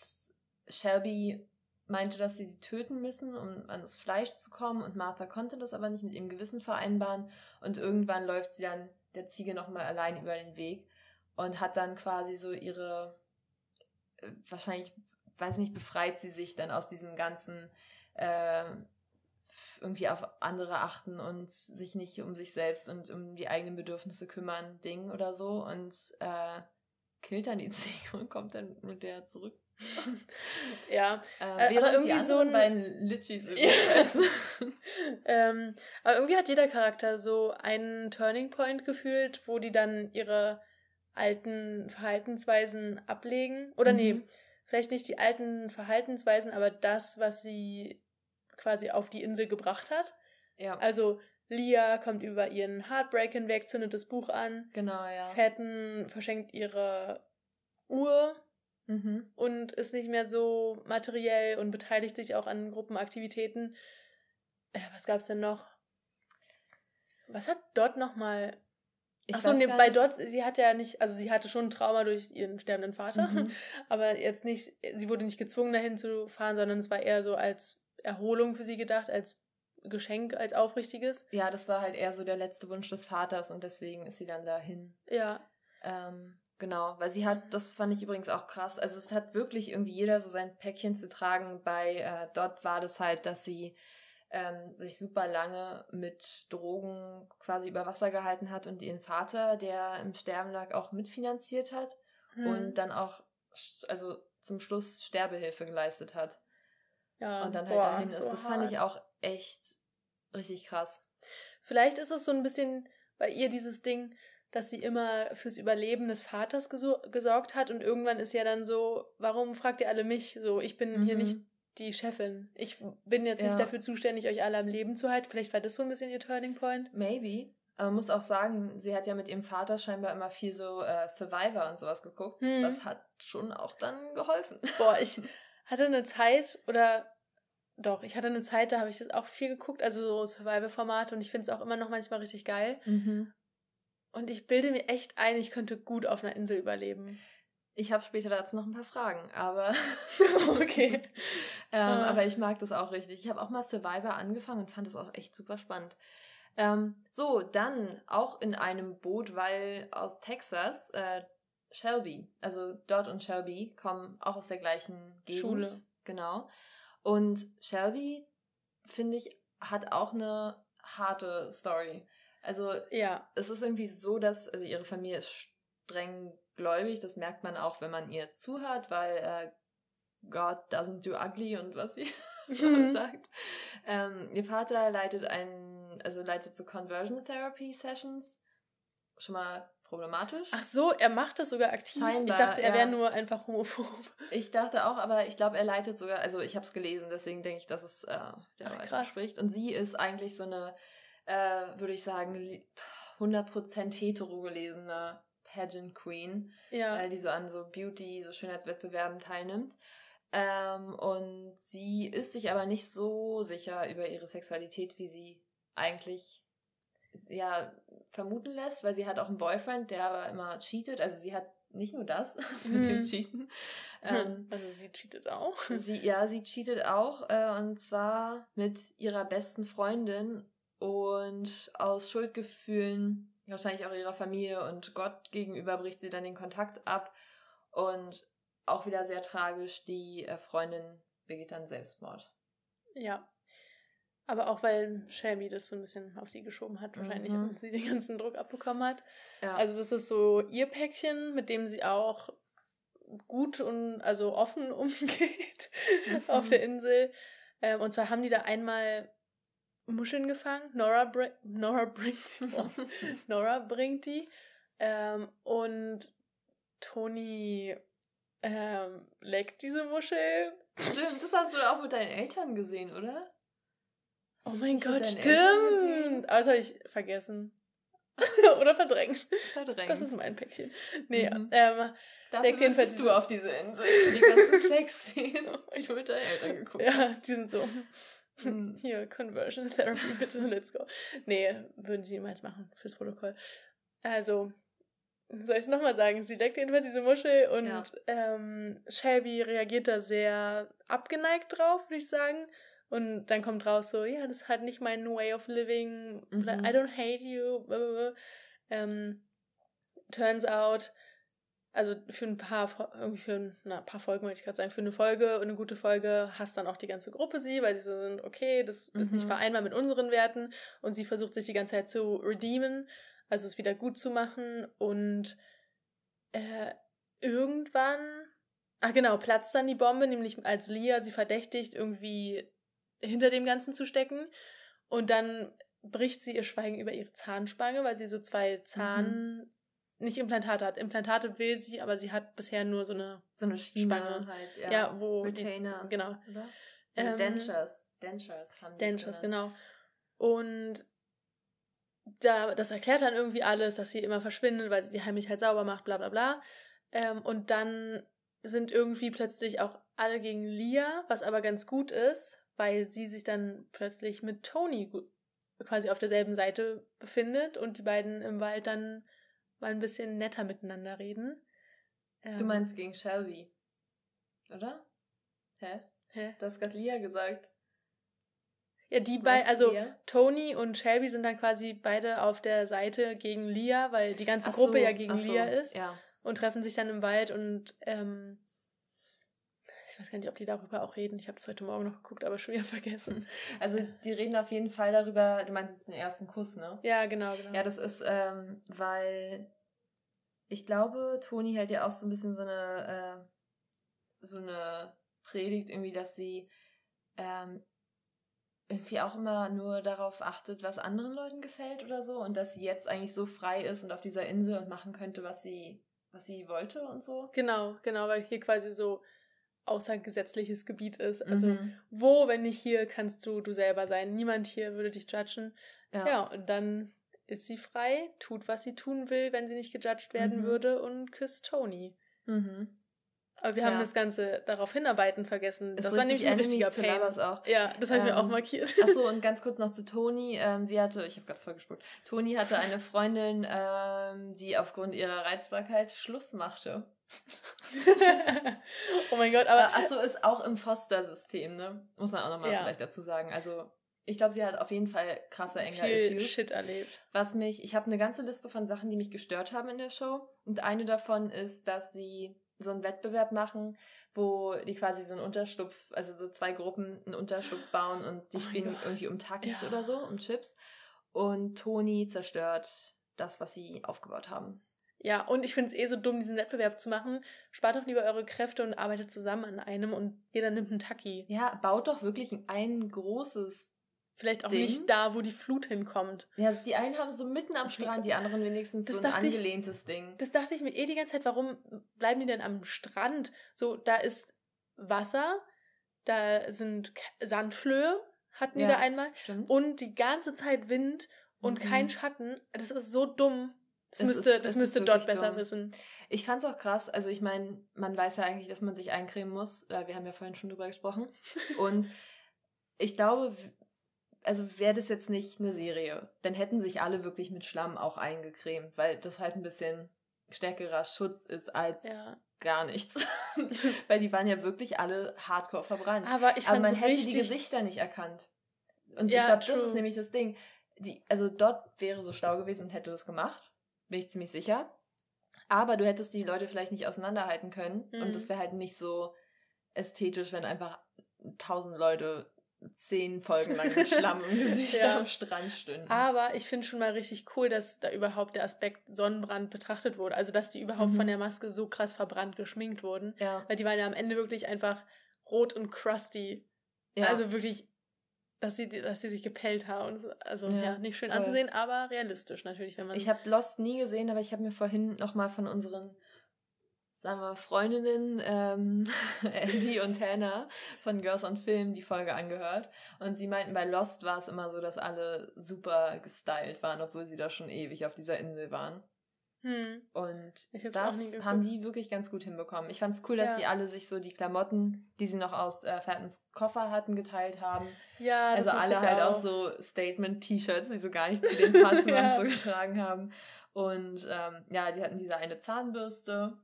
Shelby meinte, dass sie die töten müssen, um an das Fleisch zu kommen. Und Martha konnte das aber nicht mit ihrem Gewissen vereinbaren. Und irgendwann läuft sie dann der Ziege nochmal allein über den Weg und hat dann quasi so ihre, äh, wahrscheinlich, weiß nicht, befreit sie sich dann aus diesem ganzen äh, irgendwie auf andere achten und sich nicht um sich selbst und um die eigenen Bedürfnisse kümmern, Ding oder so und äh, killt dann die [laughs] Ziege und kommt dann mit der zurück [laughs] ja, äh, äh aber irgendwie so ein beiden Litchis ja. [laughs] ähm, aber irgendwie hat jeder Charakter so einen Turning Point gefühlt, wo die dann ihre alten Verhaltensweisen ablegen. Oder mhm. nee, vielleicht nicht die alten Verhaltensweisen, aber das, was sie quasi auf die Insel gebracht hat. Ja. Also Lia kommt über ihren Heartbreak hinweg, zündet das Buch an. Genau, ja. Fetten verschenkt ihre Uhr mhm. und ist nicht mehr so materiell und beteiligt sich auch an Gruppenaktivitäten. Äh, was gab's denn noch? Was hat Dot nochmal? Achso, nee, bei Dot, sie hat ja nicht, also sie hatte schon ein Trauma durch ihren sterbenden Vater, mhm. [laughs] aber jetzt nicht, sie wurde nicht gezwungen dahin zu fahren, sondern es war eher so als Erholung für sie gedacht, als Geschenk, als aufrichtiges. Ja, das war halt eher so der letzte Wunsch des Vaters und deswegen ist sie dann dahin. Ja. Ähm, Genau, weil sie hat, das fand ich übrigens auch krass, also es hat wirklich irgendwie jeder so sein Päckchen zu tragen. Bei äh, dort war das halt, dass sie ähm, sich super lange mit Drogen quasi über Wasser gehalten hat und ihren Vater, der im Sterben lag, auch mitfinanziert hat hm. und dann auch, also zum Schluss Sterbehilfe geleistet hat. Ja, und dann halt boah, dahin ist. So das fand ich auch echt richtig krass. Vielleicht ist es so ein bisschen bei ihr dieses Ding, dass sie immer fürs Überleben des Vaters gesorgt hat und irgendwann ist ja dann so, warum fragt ihr alle mich? So, ich bin mhm. hier nicht die Chefin. Ich bin jetzt ja. nicht dafür zuständig, euch alle am Leben zu halten. Vielleicht war das so ein bisschen ihr Turning Point. Maybe. Aber man muss auch sagen, sie hat ja mit ihrem Vater scheinbar immer viel so äh, Survivor und sowas geguckt. Hm. Das hat schon auch dann geholfen. Boah, ich [laughs] hatte eine Zeit oder doch, ich hatte eine Zeit, da habe ich das auch viel geguckt, also so Survival-Formate und ich finde es auch immer noch manchmal richtig geil. Mhm. Und ich bilde mir echt ein, ich könnte gut auf einer Insel überleben. Ich habe später dazu noch ein paar Fragen, aber [laughs] [laughs] okay. ähm, ah. Aber ich mag das auch richtig. Ich habe auch mal Survivor angefangen und fand das auch echt super spannend. Ähm, so, dann auch in einem Boot, weil aus Texas äh, Shelby, also Dot und Shelby kommen auch aus der gleichen Gegend. Schule. Genau. Und Shelby, finde ich, hat auch eine harte Story. Also ja, es ist irgendwie so, dass, also ihre Familie ist streng gläubig, das merkt man auch, wenn man ihr zuhört, weil äh, God doesn't do ugly und was sie [laughs] [laughs] mhm. sagt. Ähm, ihr Vater leitet ein, also leitet so Conversion Therapy Sessions. Schon mal problematisch. Ach so, er macht das sogar aktiv. Scheinbar, ich dachte, er wäre nur einfach homophob. [laughs] Ich dachte auch, aber ich glaube, er leitet sogar, also ich habe es gelesen, deswegen denke ich, dass es äh, der Wahrheit spricht. Und sie ist eigentlich so eine äh, würde ich sagen, 100% hetero gelesene Pageant Queen, ja. äh, die so an so Beauty, so Schönheitswettbewerben teilnimmt. Ähm, und sie ist sich aber nicht so sicher über ihre Sexualität, wie sie eigentlich ja vermuten lässt, weil sie hat auch einen Boyfriend, der aber immer cheatet. Also sie hat nicht nur das [laughs] mit dem mhm. Cheaten. [laughs] Ähm, also sie cheatet auch. Sie, ja, sie cheatet auch. Äh, und zwar mit ihrer besten Freundin und aus Schuldgefühlen, wahrscheinlich auch ihrer Familie und Gott gegenüber, bricht sie dann den Kontakt ab. Und auch wieder sehr tragisch, die äh, Freundin begeht dann Selbstmord. Ja. Aber auch weil Shelby das so ein bisschen auf sie geschoben hat, wahrscheinlich, mhm. und sie den ganzen Druck abbekommen hat. Ja. Also das ist so ihr Päckchen, mit dem sie auch gut und also offen [laughs] umgeht mhm. auf der Insel. Ähm, und zwar haben die da einmal Muscheln gefangen. Nora, br Nora bringt die. Oh. [laughs] Nora bringt die. Ähm, und Toni ähm, leckt diese Muschel. Stimmt, das hast du auch mit deinen Eltern gesehen, oder? Oh mein Gott, stimmt. Aber das habe ich vergessen. [laughs] Oder verdrängt. Verdrängt. Das ist mein Päckchen. Nee, mhm. ähm, Dafür jedenfalls du auf diese Insel. Die ganzen [laughs] Sexszenen, die du mit deinen Eltern geguckt hast. Ja, die sind so. Mhm. [laughs] Hier, Conversion Therapy, bitte, let's go. Nee, würden sie niemals machen fürs Protokoll. Also, soll ich es nochmal sagen? Sie deckt jedenfalls diese Muschel und ja. ähm, Shelby reagiert da sehr abgeneigt drauf, würde ich sagen. Und dann kommt raus so, ja, das ist halt nicht mein way of living, mhm. I don't hate you. Ähm, turns out, also für ein paar, irgendwie für ein na, paar Folgen, wollte ich gerade sagen, für eine Folge und eine gute Folge hasst dann auch die ganze Gruppe sie, weil sie so sind, okay, das mhm. ist nicht mhm. vereinbar mit unseren Werten und sie versucht sich die ganze Zeit zu redeemen, also es wieder gut zu machen und äh, irgendwann, ah genau, platzt dann die Bombe, nämlich als Lia sie verdächtigt, irgendwie hinter dem Ganzen zu stecken. Und dann bricht sie ihr Schweigen über ihre Zahnspange, weil sie so zwei Zahn, mhm. nicht Implantate hat. Implantate will sie, aber sie hat bisher nur so eine, so eine Spange. Halt, ja. ja wo Retainer. Die, genau. Ähm, Dentures. Dentures haben die. Dentures, genau. Und da, das erklärt dann irgendwie alles, dass sie immer verschwindet, weil sie die Heimlichkeit sauber macht, bla bla bla. Ähm, und dann sind irgendwie plötzlich auch alle gegen Lia, was aber ganz gut ist, weil sie sich dann plötzlich mit Tony quasi auf derselben Seite befindet und die beiden im Wald dann mal ein bisschen netter miteinander reden. Ähm, du meinst gegen Shelby, oder? Hä? Hä? Du hast gerade Lia gesagt. Ja, die beiden, also Lia? Tony und Shelby sind dann quasi beide auf der Seite gegen Lia, weil die ganze ach Gruppe so, ja gegen Lia so, ist. Ja. Und treffen sich dann im Wald und ähm, ich weiß gar nicht, ob die darüber auch reden. Ich habe es heute Morgen noch geguckt, aber schon wieder vergessen. [laughs] Also die reden auf jeden Fall darüber, du meinst jetzt den ersten Kuss, ne? Ja, genau, genau. Ja, das ist, ähm, weil ich glaube, Toni hält ja auch so ein bisschen so eine, äh, so eine Predigt irgendwie, dass sie ähm, irgendwie auch immer nur darauf achtet, was anderen Leuten gefällt oder so und dass sie jetzt eigentlich so frei ist und auf dieser Insel und machen könnte, was sie, was sie wollte und so. Genau, genau, weil hier quasi so außergesetzliches Gebiet ist. Also mhm. wo, wenn nicht hier, kannst du du selber sein. Niemand hier würde dich judgen. Ja, ja und dann ist sie frei, tut, was sie tun will, wenn sie nicht gejudged werden mhm. würde und küsst Tony. Mhm. Aber wir ja. haben das Ganze darauf hinarbeiten vergessen. Ist das war nämlich ein richtiger Pain. Auch. Ja, das habe ich ähm, mir auch ähm, markiert. Achso, [laughs] und ganz kurz noch zu Toni. Ähm, sie hatte, ich habe gerade voll gespult, Toni hatte eine Freundin, ähm, die aufgrund ihrer Reizbarkeit Schluss machte. [laughs] oh mein Gott, aber. Achso, ist auch im Foster-System, ne? Muss man auch nochmal ja. vielleicht dazu sagen. Also, ich glaube, sie hat auf jeden Fall krasse Anger-Issues. Shit erlebt. Was mich, ich habe eine ganze Liste von Sachen, die mich gestört haben in der Show. Und eine davon ist, dass sie so einen Wettbewerb machen, wo die quasi so einen Unterschlupf, also so zwei Gruppen einen Unterschlupf bauen und die oh spielen irgendwie um Takis ja. oder so, um Chips. Und Toni zerstört das, was sie aufgebaut haben. Ja, und ich finde es eh so dumm, diesen Wettbewerb zu machen. Spart doch lieber eure Kräfte und arbeitet zusammen an einem und jeder nimmt einen Taki. Ja, baut doch wirklich ein großes. Vielleicht auch Ding. nicht da, wo die Flut hinkommt. Ja, die einen haben so mitten am Strand, die anderen wenigstens das so ein angelehntes ich, Ding. Das dachte ich mir eh die ganze Zeit, warum bleiben die denn am Strand? So, da ist Wasser, da sind Sandflöhe, hatten die ja, da einmal. Stimmt. Und die ganze Zeit Wind und mhm. kein Schatten. Das ist so dumm. Das, müsste, ist, das müsste dort besser dumm. wissen. Ich fand's auch krass. Also ich meine, man weiß ja eigentlich, dass man sich eincremen muss. Wir haben ja vorhin schon drüber gesprochen. [laughs] Und ich glaube, also wäre das jetzt nicht eine Serie, dann hätten sich alle wirklich mit Schlamm auch eingecremt, weil das halt ein bisschen stärkerer Schutz ist als ja. gar nichts. [laughs] [laughs] weil die waren ja wirklich alle hardcore verbrannt. Aber, ich Aber man hätte die Gesichter nicht erkannt. Und ja, ich glaube, das ist nämlich das Ding. Die, also dort wäre so schlau gewesen und hätte das gemacht bin ich ziemlich sicher. Aber du hättest die Leute vielleicht nicht auseinanderhalten können. Mhm. Und das wäre halt nicht so ästhetisch, wenn einfach tausend Leute zehn Folgen lang mit [laughs] Schlamm im Gesicht ja. am Strand stünden. Aber ich finde schon mal richtig cool, dass da überhaupt der Aspekt Sonnenbrand betrachtet wurde. Also, dass die überhaupt mhm. von der Maske so krass verbrannt geschminkt wurden. Ja. Weil die waren ja am Ende wirklich einfach rot und crusty. Ja. Also wirklich, dass sie, dass sie sich gepellt haben. Also, ja, nicht schön voll. anzusehen, aber realistisch natürlich, wenn man. Ich habe Lost nie gesehen, aber ich habe mir vorhin nochmal von unseren sagen wir, Freundinnen ähm, [laughs] Andy und Hannah von Girls on Film die Folge angehört. Und sie meinten, bei Lost war es immer so, dass alle super gestylt waren, obwohl sie da schon ewig auf dieser Insel waren. Hm. Und das haben die wirklich ganz gut hinbekommen. Ich fand es cool, dass ja. sie alle sich so die Klamotten, die sie noch aus äh, Fattens Koffer hatten, geteilt haben. Ja, das Also alle halt auch, auch so Statement-T-Shirts, die so gar nicht zu denen passen [laughs] ja. und so getragen haben. Und ähm, ja, die hatten diese eine Zahnbürste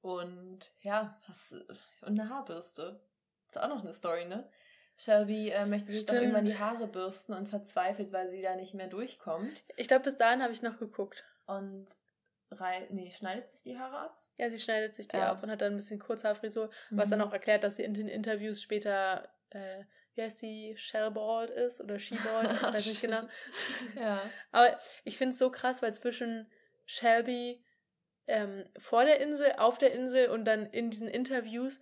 und ja, das, und eine Haarbürste. Ist auch noch eine Story, ne? Shelby äh, möchte sich Stimmt. doch irgendwann die Haare bürsten und verzweifelt, weil sie da nicht mehr durchkommt. Ich glaube, bis dahin habe ich noch geguckt. Und rei nee, schneidet sich die Haare ab? Ja, sie schneidet sich die ja. ab und hat dann ein bisschen Kurzhaarfrisur, mhm. was dann mhm. auch erklärt, dass sie in den Interviews später, äh, wie heißt sie, Shellbald ist oder Shebald, ich [laughs] weiß nicht genau. ja. Aber ich finde es so krass, weil zwischen Shelby ähm, vor der Insel, auf der Insel und dann in diesen Interviews,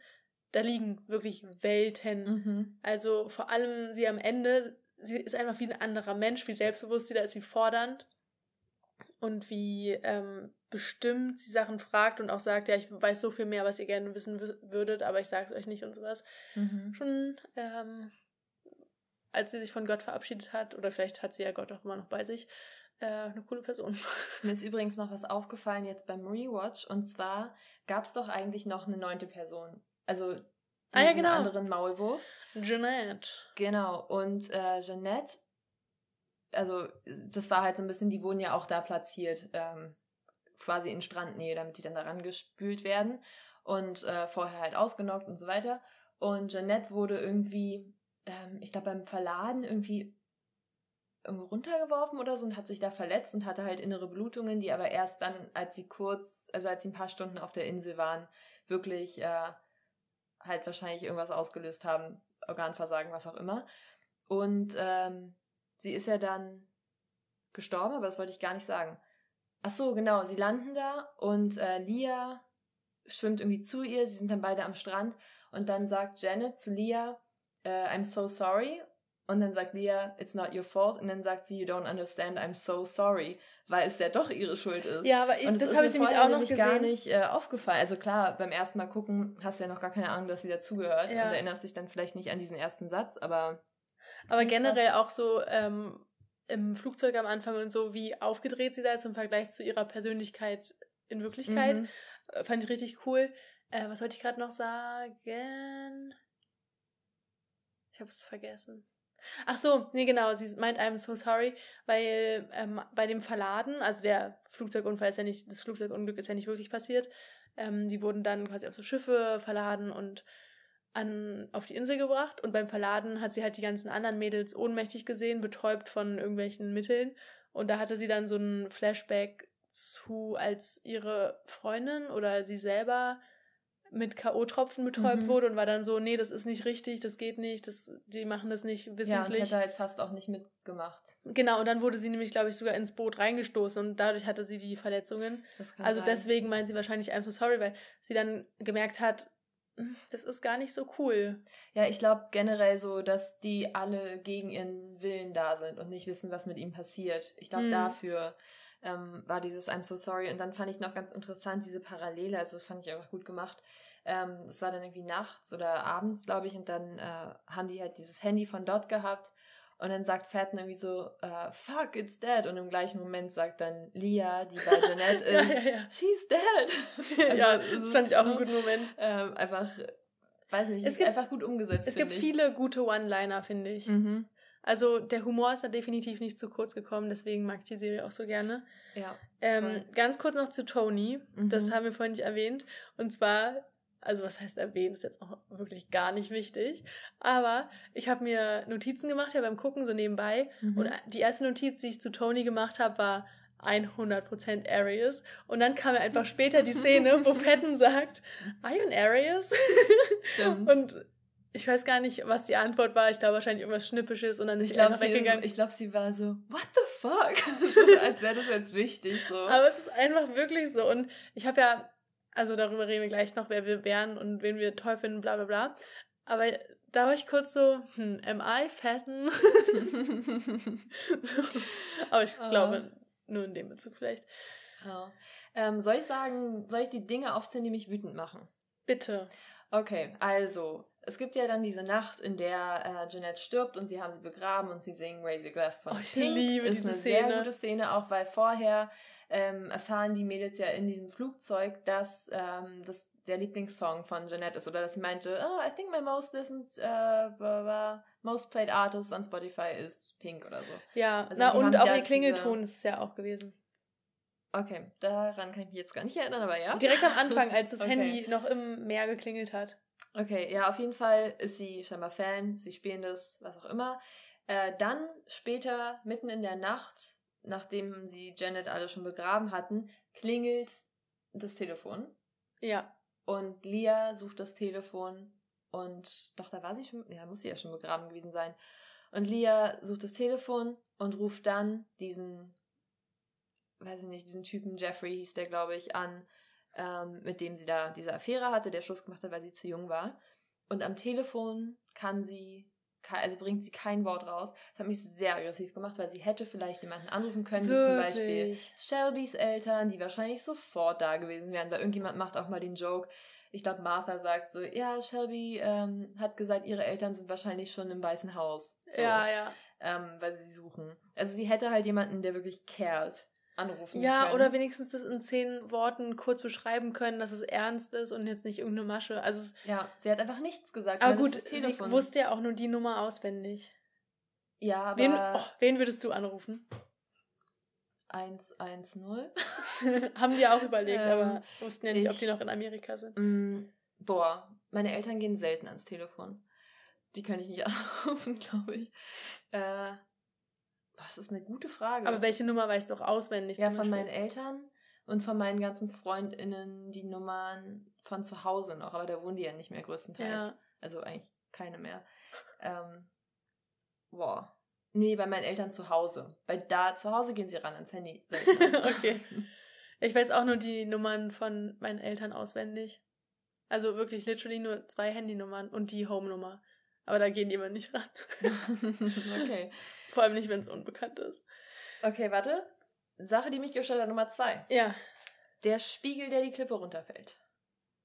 da liegen wirklich Welten. Mhm. Also vor allem sie am Ende, sie ist einfach wie ein anderer Mensch, wie selbstbewusst sie da ist, wie fordernd und wie ähm, bestimmt sie Sachen fragt und auch sagt, ja, ich weiß so viel mehr, was ihr gerne wissen würdet, aber ich sage es euch nicht und sowas. Mhm. Schon, ähm, als sie sich von Gott verabschiedet hat, oder vielleicht hat sie ja Gott auch immer noch bei sich, äh, eine coole Person. [laughs] Mir ist übrigens noch was aufgefallen jetzt beim Rewatch und zwar gab es doch eigentlich noch eine neunte Person. Also ah, ja, genau. anderen Maulwurf. Jeanette. Genau, und äh, Jeanette, also das war halt so ein bisschen, die wurden ja auch da platziert, ähm, quasi in Strandnähe, damit die dann daran gespült werden und äh, vorher halt ausgenockt und so weiter. Und Jeanette wurde irgendwie, ähm, ich glaube beim Verladen irgendwie runtergeworfen oder so und hat sich da verletzt und hatte halt innere Blutungen, die aber erst dann, als sie kurz, also als sie ein paar Stunden auf der Insel waren, wirklich äh, halt wahrscheinlich irgendwas ausgelöst haben, Organversagen, was auch immer. Und ähm, sie ist ja dann gestorben, aber das wollte ich gar nicht sagen. Ach so, genau, sie landen da und äh, Lia schwimmt irgendwie zu ihr, sie sind dann beide am Strand und dann sagt Janet zu Lia, äh, I'm so sorry und dann sagt Leah, it's not your fault. Und dann sagt sie, you don't understand, I'm so sorry. Weil es ja doch ihre Schuld ist. Ja, aber und das habe ich nämlich auch noch gesehen. gar nicht äh, aufgefallen. Also klar, beim ersten Mal gucken hast du ja noch gar keine Ahnung, dass sie dazugehört. Ja. Und erinnerst dich dann vielleicht nicht an diesen ersten Satz, aber. Aber generell auch so ähm, im Flugzeug am Anfang und so, wie aufgedreht sie da ist im Vergleich zu ihrer Persönlichkeit in Wirklichkeit. Mhm. Äh, fand ich richtig cool. Äh, was wollte ich gerade noch sagen? Ich habe es vergessen. Ach so, nee, genau. Sie meint I'm so sorry, weil ähm, bei dem Verladen, also der Flugzeugunfall ist ja nicht, das Flugzeugunglück ist ja nicht wirklich passiert. Ähm, die wurden dann quasi auf so Schiffe verladen und an, auf die Insel gebracht. Und beim Verladen hat sie halt die ganzen anderen Mädels ohnmächtig gesehen, betäubt von irgendwelchen Mitteln. Und da hatte sie dann so ein Flashback zu, als ihre Freundin oder sie selber mit K.O.-Tropfen betäubt mhm. wurde und war dann so, nee, das ist nicht richtig, das geht nicht, das, die machen das nicht wissentlich. Ja, und hätte halt fast auch nicht mitgemacht. Genau, und dann wurde sie nämlich, glaube ich, sogar ins Boot reingestoßen und dadurch hatte sie die Verletzungen. also sein. deswegen meint sie wahrscheinlich I'm so sorry, weil sie dann gemerkt hat, hm, das ist gar nicht so cool. Ja, ich glaube generell so, dass die alle gegen ihren Willen da sind und nicht wissen, was mit ihm passiert. Ich glaube, mhm. dafür ähm, war dieses I'm so sorry. Und dann fand ich noch ganz interessant diese Parallele, also das fand ich einfach gut gemacht. Ähm, das war dann irgendwie nachts oder abends, glaube ich, und dann äh, haben die halt dieses Handy von dort gehabt. Und dann sagt Fatten irgendwie so, uh, fuck, it's dead. Und im gleichen Moment sagt dann Lia, die bei Jeanette ist, [laughs] ja, ja, ja. she's dead. [laughs] also, ja, das fand ich auch einen guten Moment. Ähm, einfach, weiß nicht, es gibt, einfach gut umgesetzt. Es gibt ich. viele gute One-Liner, finde ich. Mhm. Also der Humor ist da definitiv nicht zu kurz gekommen, deswegen mag ich die Serie auch so gerne. Ja. Ähm, ganz kurz noch zu Tony, mhm. das haben wir vorhin nicht erwähnt. Und zwar, also was heißt erwähnt, ist jetzt auch wirklich gar nicht wichtig. Aber ich habe mir Notizen gemacht, ja beim Gucken so nebenbei. Mhm. Und die erste Notiz, die ich zu Tony gemacht habe, war 100% Arius. Und dann kam ja einfach später die Szene, wo [laughs] Fetten sagt, Are you an Arius? Stimmt. Und Ich weiß gar nicht, was die Antwort war. Ich glaube wahrscheinlich irgendwas Schnippisches und dann ist ich sie einfach sie, weggegangen. Ich glaube, sie war so, what the fuck? [laughs] so, als wäre das jetzt wichtig. So. Aber es ist einfach wirklich so. Und ich habe ja, also darüber reden wir gleich noch, wer wir wären und wen wir toll finden, bla bla bla. Aber da war ich kurz so, hm, am I fatten? [laughs] so. Aber ich Ah. glaube, nur in dem Bezug vielleicht. Ja. Ähm, soll ich sagen, soll ich die Dinge aufzählen, die mich wütend machen? Bitte. Okay, also, es gibt ja dann diese Nacht, in der äh, Jeanette stirbt und sie haben sie begraben und sie singen Raise Your Glass von Oh, ich Pink. liebe ist diese eine Szene. sehr gute Szene, auch weil vorher ähm, erfahren die Mädels ja in diesem Flugzeug, dass ähm, das der Lieblingssong von Jeanette ist oder dass sie meinte, oh, I think my most listened, äh, blah, blah, most played artist on Spotify ist Pink oder so. Ja, Also na und auch ihr Klingelton ist es ja auch gewesen. Okay, daran kann ich mich jetzt gar nicht erinnern, aber ja. Direkt am Anfang, als das [laughs] Okay. Handy noch im Meer geklingelt hat. Okay, ja, auf jeden Fall ist sie scheinbar Fan, sie spielen das, was auch immer. Äh, dann später, mitten in der Nacht, nachdem sie Janet alle schon begraben hatten, klingelt das Telefon Ja. und Lia sucht das Telefon und doch, da war sie schon, ja, muss sie ja schon begraben gewesen sein. Und Lia sucht das Telefon und ruft dann diesen, weiß ich nicht, diesen Typen, Jeffrey hieß der, glaube ich, an, ähm, mit dem sie da diese Affäre hatte, der Schluss gemacht hat, weil sie zu jung war. Und am Telefon kann sie, also bringt sie kein Wort raus. Das hat mich sehr aggressiv gemacht, weil sie hätte vielleicht jemanden anrufen können, wie zum Beispiel. Shelbys Eltern, die wahrscheinlich sofort da gewesen wären, weil irgendjemand macht auch mal den Joke. Ich glaube, Martha sagt so, ja, Shelby ähm, hat gesagt, ihre Eltern sind wahrscheinlich schon im Weißen Haus. So, Ja, ja. Ähm, weil sie sie suchen. Also sie hätte halt jemanden, der wirklich cared, anrufen Ja, können. oder wenigstens das in zehn Worten kurz beschreiben können, dass es ernst ist und jetzt nicht irgendeine Masche. Also, Ja, sie hat einfach nichts gesagt. aber weil gut, sie wusste ja auch nur die Nummer auswendig. Ja, aber Wen, oh, wen würdest du anrufen? 110. [laughs] Haben die auch überlegt, Ähm, aber wussten ja nicht, ob ich- die noch in Amerika sind. Mm, boah, meine Eltern gehen selten ans Telefon. Die kann ich nicht [laughs] anrufen, glaube ich. Äh, das ist eine gute Frage. Aber welche Nummer weißt du auch auswendig? ja, von meinen Eltern und von meinen ganzen FreundInnen die Nummern von zu Hause noch, aber da wohnen die ja nicht mehr größtenteils. Ja. Also eigentlich keine mehr. Ähm, boah. Nee, bei meinen Eltern zu Hause. Weil da zu Hause gehen sie ran ans Handy. [laughs] Okay. Ich weiß auch nur die Nummern von meinen Eltern auswendig. Also wirklich literally nur zwei Handynummern und die Home-Nummer. Aber da gehen die immer nicht ran. [laughs] okay. Vor allem nicht, wenn es unbekannt ist. Okay, warte. Sache, die mich gestört hat, Nummer zwei. Ja. Der Spiegel, der die Klippe runterfällt.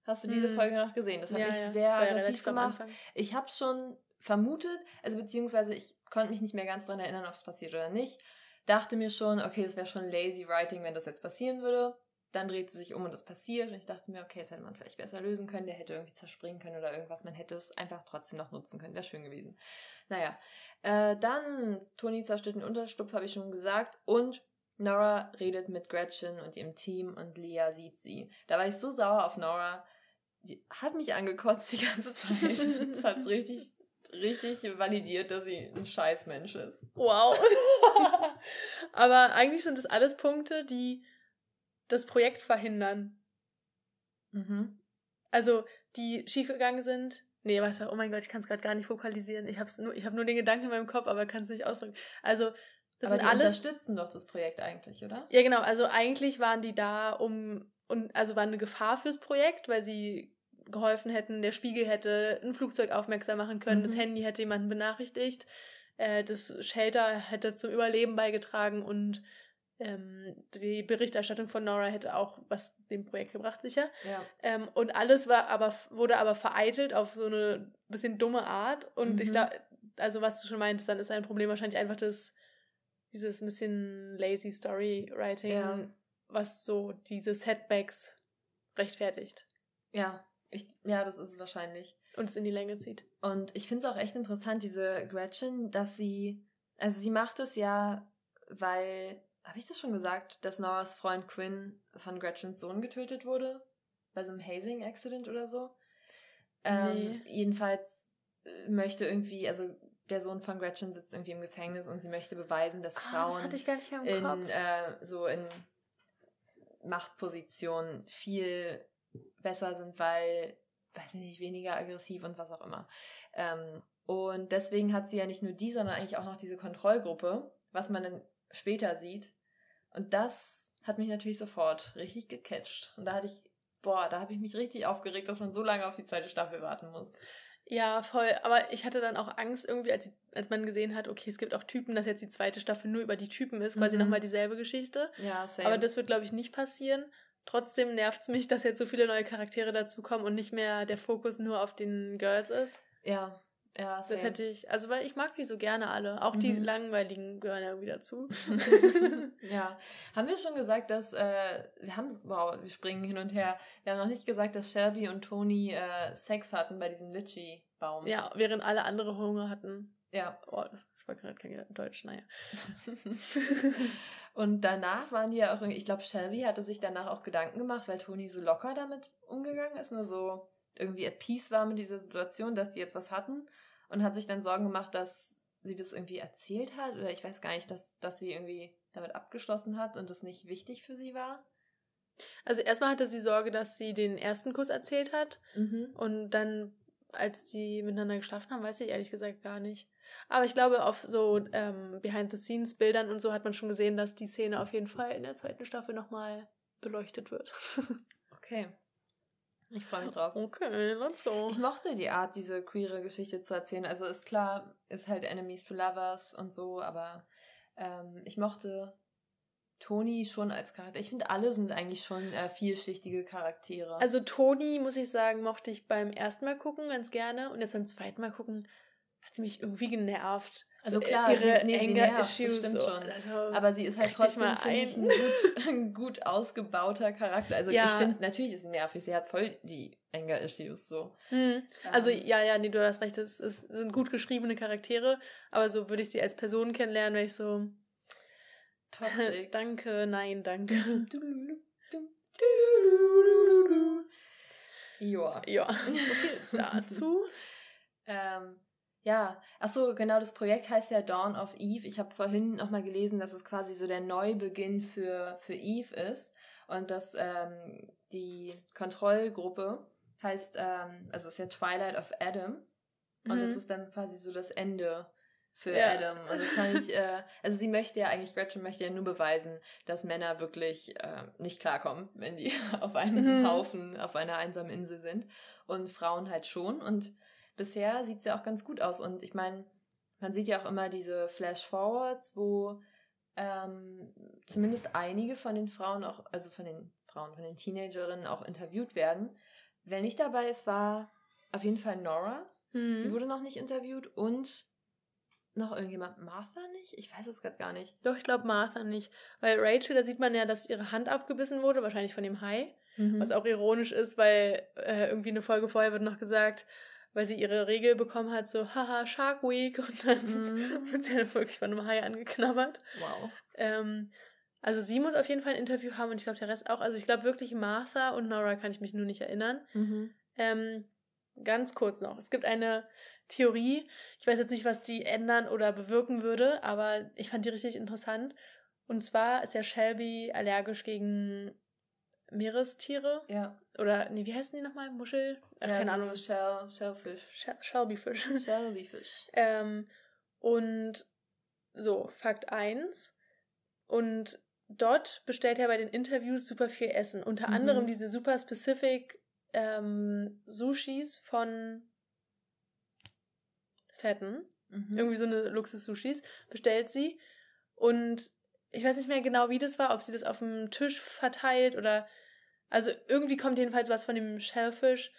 Hast du diese Mhm. Folge noch gesehen? Das hat ja, mich ja. sehr ja aggressiv gemacht. Ich habe schon vermutet, also beziehungsweise ich konnte mich nicht mehr ganz dran erinnern, ob es passiert oder nicht. Dachte mir schon, okay, das wäre schon lazy writing, wenn das jetzt passieren würde. Dann dreht sie sich um und es passiert. Und ich dachte mir, okay, das hätte man vielleicht besser lösen können. Der hätte irgendwie zerspringen können oder irgendwas. Man hätte es einfach trotzdem noch nutzen können. Wäre schön gewesen. Naja. Äh, dann, Toni zerstört den Unterstupf, habe ich schon gesagt. Und Nora redet mit Gretchen und ihrem Team und Lea sieht sie. Da war ich so sauer auf Nora. Die hat mich angekotzt die ganze Zeit. [laughs] das hat es richtig, richtig validiert, dass sie ein Scheißmensch ist. Wow. [laughs] Aber eigentlich sind das alles Punkte, die das Projekt verhindern. Mhm. Also, die schiefgegangen sind. Nee, warte, oh mein Gott, ich kann es gerade gar nicht vokalisieren. Ich habe nur, ich hab nur den Gedanken in meinem Kopf, aber kann es nicht ausdrücken. Also, das Aber sind die alles. unterstützen doch das Projekt eigentlich, oder? Ja, genau. Also eigentlich waren die da, um und also waren eine Gefahr fürs Projekt, weil sie geholfen hätten. Der Spiegel hätte ein Flugzeug aufmerksam machen können, das Mhm. Handy hätte jemanden benachrichtigt, äh, das Shelter hätte zum Überleben beigetragen und ähm, die Berichterstattung von Nora hätte auch was dem Projekt gebracht, sicher. Ja. Ähm, und alles war aber wurde aber vereitelt auf so eine bisschen dumme Art. Und ich Mhm. glaube, also was du schon meintest, dann ist ein Problem wahrscheinlich einfach das, dieses ein bisschen lazy Story-Writing, Ja. was so diese Setbacks rechtfertigt Ja, ich, ja, das ist es wahrscheinlich. und es in die Länge zieht. Und ich finde es auch echt interessant, diese Gretchen, dass sie, also sie macht es ja, weil, habe ich das schon gesagt, dass Noras Freund Quinn von Gretchens Sohn getötet wurde? Bei so einem Hazing-Accident oder so? Ähm, Nee. Jedenfalls äh, möchte irgendwie, also der Sohn von Gretchen sitzt irgendwie im Gefängnis und sie möchte beweisen, dass Ah, Frauen im in äh, so in Machtpositionen viel besser sind, weil weiß ich nicht, weniger aggressiv und was auch immer. Ähm, und deswegen hat sie ja nicht nur die, sondern eigentlich auch noch diese Kontrollgruppe, was man dann später sieht. Und das hat mich natürlich sofort richtig gecatcht. Und da hatte ich, boah, da habe ich mich richtig aufgeregt, dass man so lange auf die zweite Staffel warten muss. Ja, voll. Aber ich hatte dann auch Angst irgendwie, als, als man gesehen hat, okay, es gibt auch Typen, dass jetzt die zweite Staffel nur über die Typen ist, quasi mhm. nochmal dieselbe Geschichte. Ja, same. Aber das wird, glaube ich, nicht passieren. Trotzdem nervt es mich, [laughs] dass jetzt so viele neue Charaktere dazukommen und nicht mehr der Fokus nur auf den Girls ist. Ja, ja, same. Das hätte ich, also weil ich mag die so gerne alle. Auch die mhm. langweiligen gehören ja irgendwie dazu. [laughs] [laughs] ja. Haben wir schon gesagt, dass, äh, wir haben, wow, wir springen hin und her. Wir haben noch nicht gesagt, dass Shelby und Tony äh, Sex hatten bei diesem Litchi-Baum. Ja, während alle andere Hunger hatten. Ja. Oh, das war gerade kein Deutsch, naja. [laughs] und danach waren die ja auch, ich glaube, Shelby hatte sich danach auch Gedanken gemacht, weil Tony so locker damit umgegangen ist, ne, so irgendwie at peace war mit dieser Situation, dass die jetzt was hatten und hat sich dann Sorgen gemacht, dass sie das irgendwie erzählt hat oder ich weiß gar nicht, dass, dass sie irgendwie damit abgeschlossen hat und das nicht wichtig für sie war. Also erstmal hatte sie Sorge, dass sie den ersten Kuss erzählt hat mhm. und dann, als die miteinander geschlafen haben, weiß ich ehrlich gesagt gar nicht. Aber ich glaube, auf so ähm, Behind-the-Scenes-Bildern und so hat man schon gesehen, dass die Szene auf jeden Fall in der zweiten Staffel nochmal beleuchtet wird. [laughs] okay. Ich freue mich drauf. Okay, let's go. Ich mochte die Art, diese queere Geschichte zu erzählen. Also ist klar, ist halt Enemies to Lovers und so, aber ähm, ich mochte Toni schon als Charakter. Ich finde, alle sind eigentlich schon äh, vielschichtige Charaktere. Also Toni, muss ich sagen, mochte ich beim ersten Mal gucken ganz gerne und jetzt beim zweiten Mal gucken hat sie mich irgendwie genervt. Also so, klar, ihre sie, nee, sie nervt, Issues, das stimmt so, schon. Also, aber sie ist halt trotzdem ich, ein gut, [laughs] ein gut ausgebauter Charakter. Also ja. ich finde es natürlich ist sie nervig. Sie hat voll die Anger-Issues so. Hm. Also ähm. ja, ja, nee, du hast recht. Es, es sind gut geschriebene Charaktere, aber so würde ich sie als Person kennenlernen, wenn ich so Toxic. [laughs] danke, nein, danke. [laughs] ja. Ja, so viel dazu. ähm, ja, ach so, genau, das Projekt heißt ja Dawn of Eve. Ich habe vorhin nochmal gelesen, dass es quasi so der Neubeginn für, für Eve ist und dass ähm, die Kontrollgruppe heißt, ähm, also ist ja Twilight of Adam und mhm. das ist dann quasi so das Ende für ja. Adam. Und das fand ich, äh, also sie möchte ja eigentlich, Gretchen möchte ja nur beweisen, dass Männer wirklich äh, nicht klarkommen, wenn die [laughs] auf einem mhm. Haufen, auf einer einsamen Insel sind und Frauen halt schon und bisher sieht es ja auch ganz gut aus. Und ich meine, man sieht ja auch immer diese Flash-Forwards, wo ähm, zumindest einige von den Frauen auch, also von den Frauen, von den Teenagerinnen auch interviewt werden. Wer nicht dabei ist, war auf jeden Fall Nora. Mhm. Sie wurde noch nicht interviewt und noch irgendjemand. Martha nicht? Ich weiß es gerade gar nicht. Doch, ich glaube Martha nicht. Weil Rachel, da sieht man ja, dass ihre Hand abgebissen wurde, wahrscheinlich von dem Hai. Mhm. Was auch ironisch ist, weil äh, irgendwie eine Folge vorher wird noch gesagt, weil sie ihre Regel bekommen hat, so, haha, Shark Week. [laughs] Und dann mm. wird sie dann wirklich von einem Hai angeknabbert. Wow. Ähm, also sie muss auf jeden Fall ein Interview haben und ich glaube der Rest auch. Also ich glaube wirklich Martha und Nora kann ich mich nur nicht erinnern. Mhm. Ähm, ganz kurz noch. Es gibt eine Theorie. Ich weiß jetzt nicht, was die ändern oder bewirken würde, aber ich fand die richtig interessant. Und zwar ist ja Shelby allergisch gegen Meerestiere. Ja. Oder, nee, wie heißen die nochmal? Muschel? Äh, ja, keine Ahnung. So Shell, Shellfish. Shell, Shelbyfish. [laughs] Shelbyfish. ähm, und so, Fakt 1. Und dort bestellt er bei den Interviews super viel Essen. Unter mhm. anderem diese super specific ähm, Sushis von Fetten. Mhm. Irgendwie so eine Luxus-Sushis. Bestellt sie. Und ich weiß nicht mehr genau, wie das war, ob sie das auf dem Tisch verteilt oder also irgendwie kommt jedenfalls was von dem Shellfish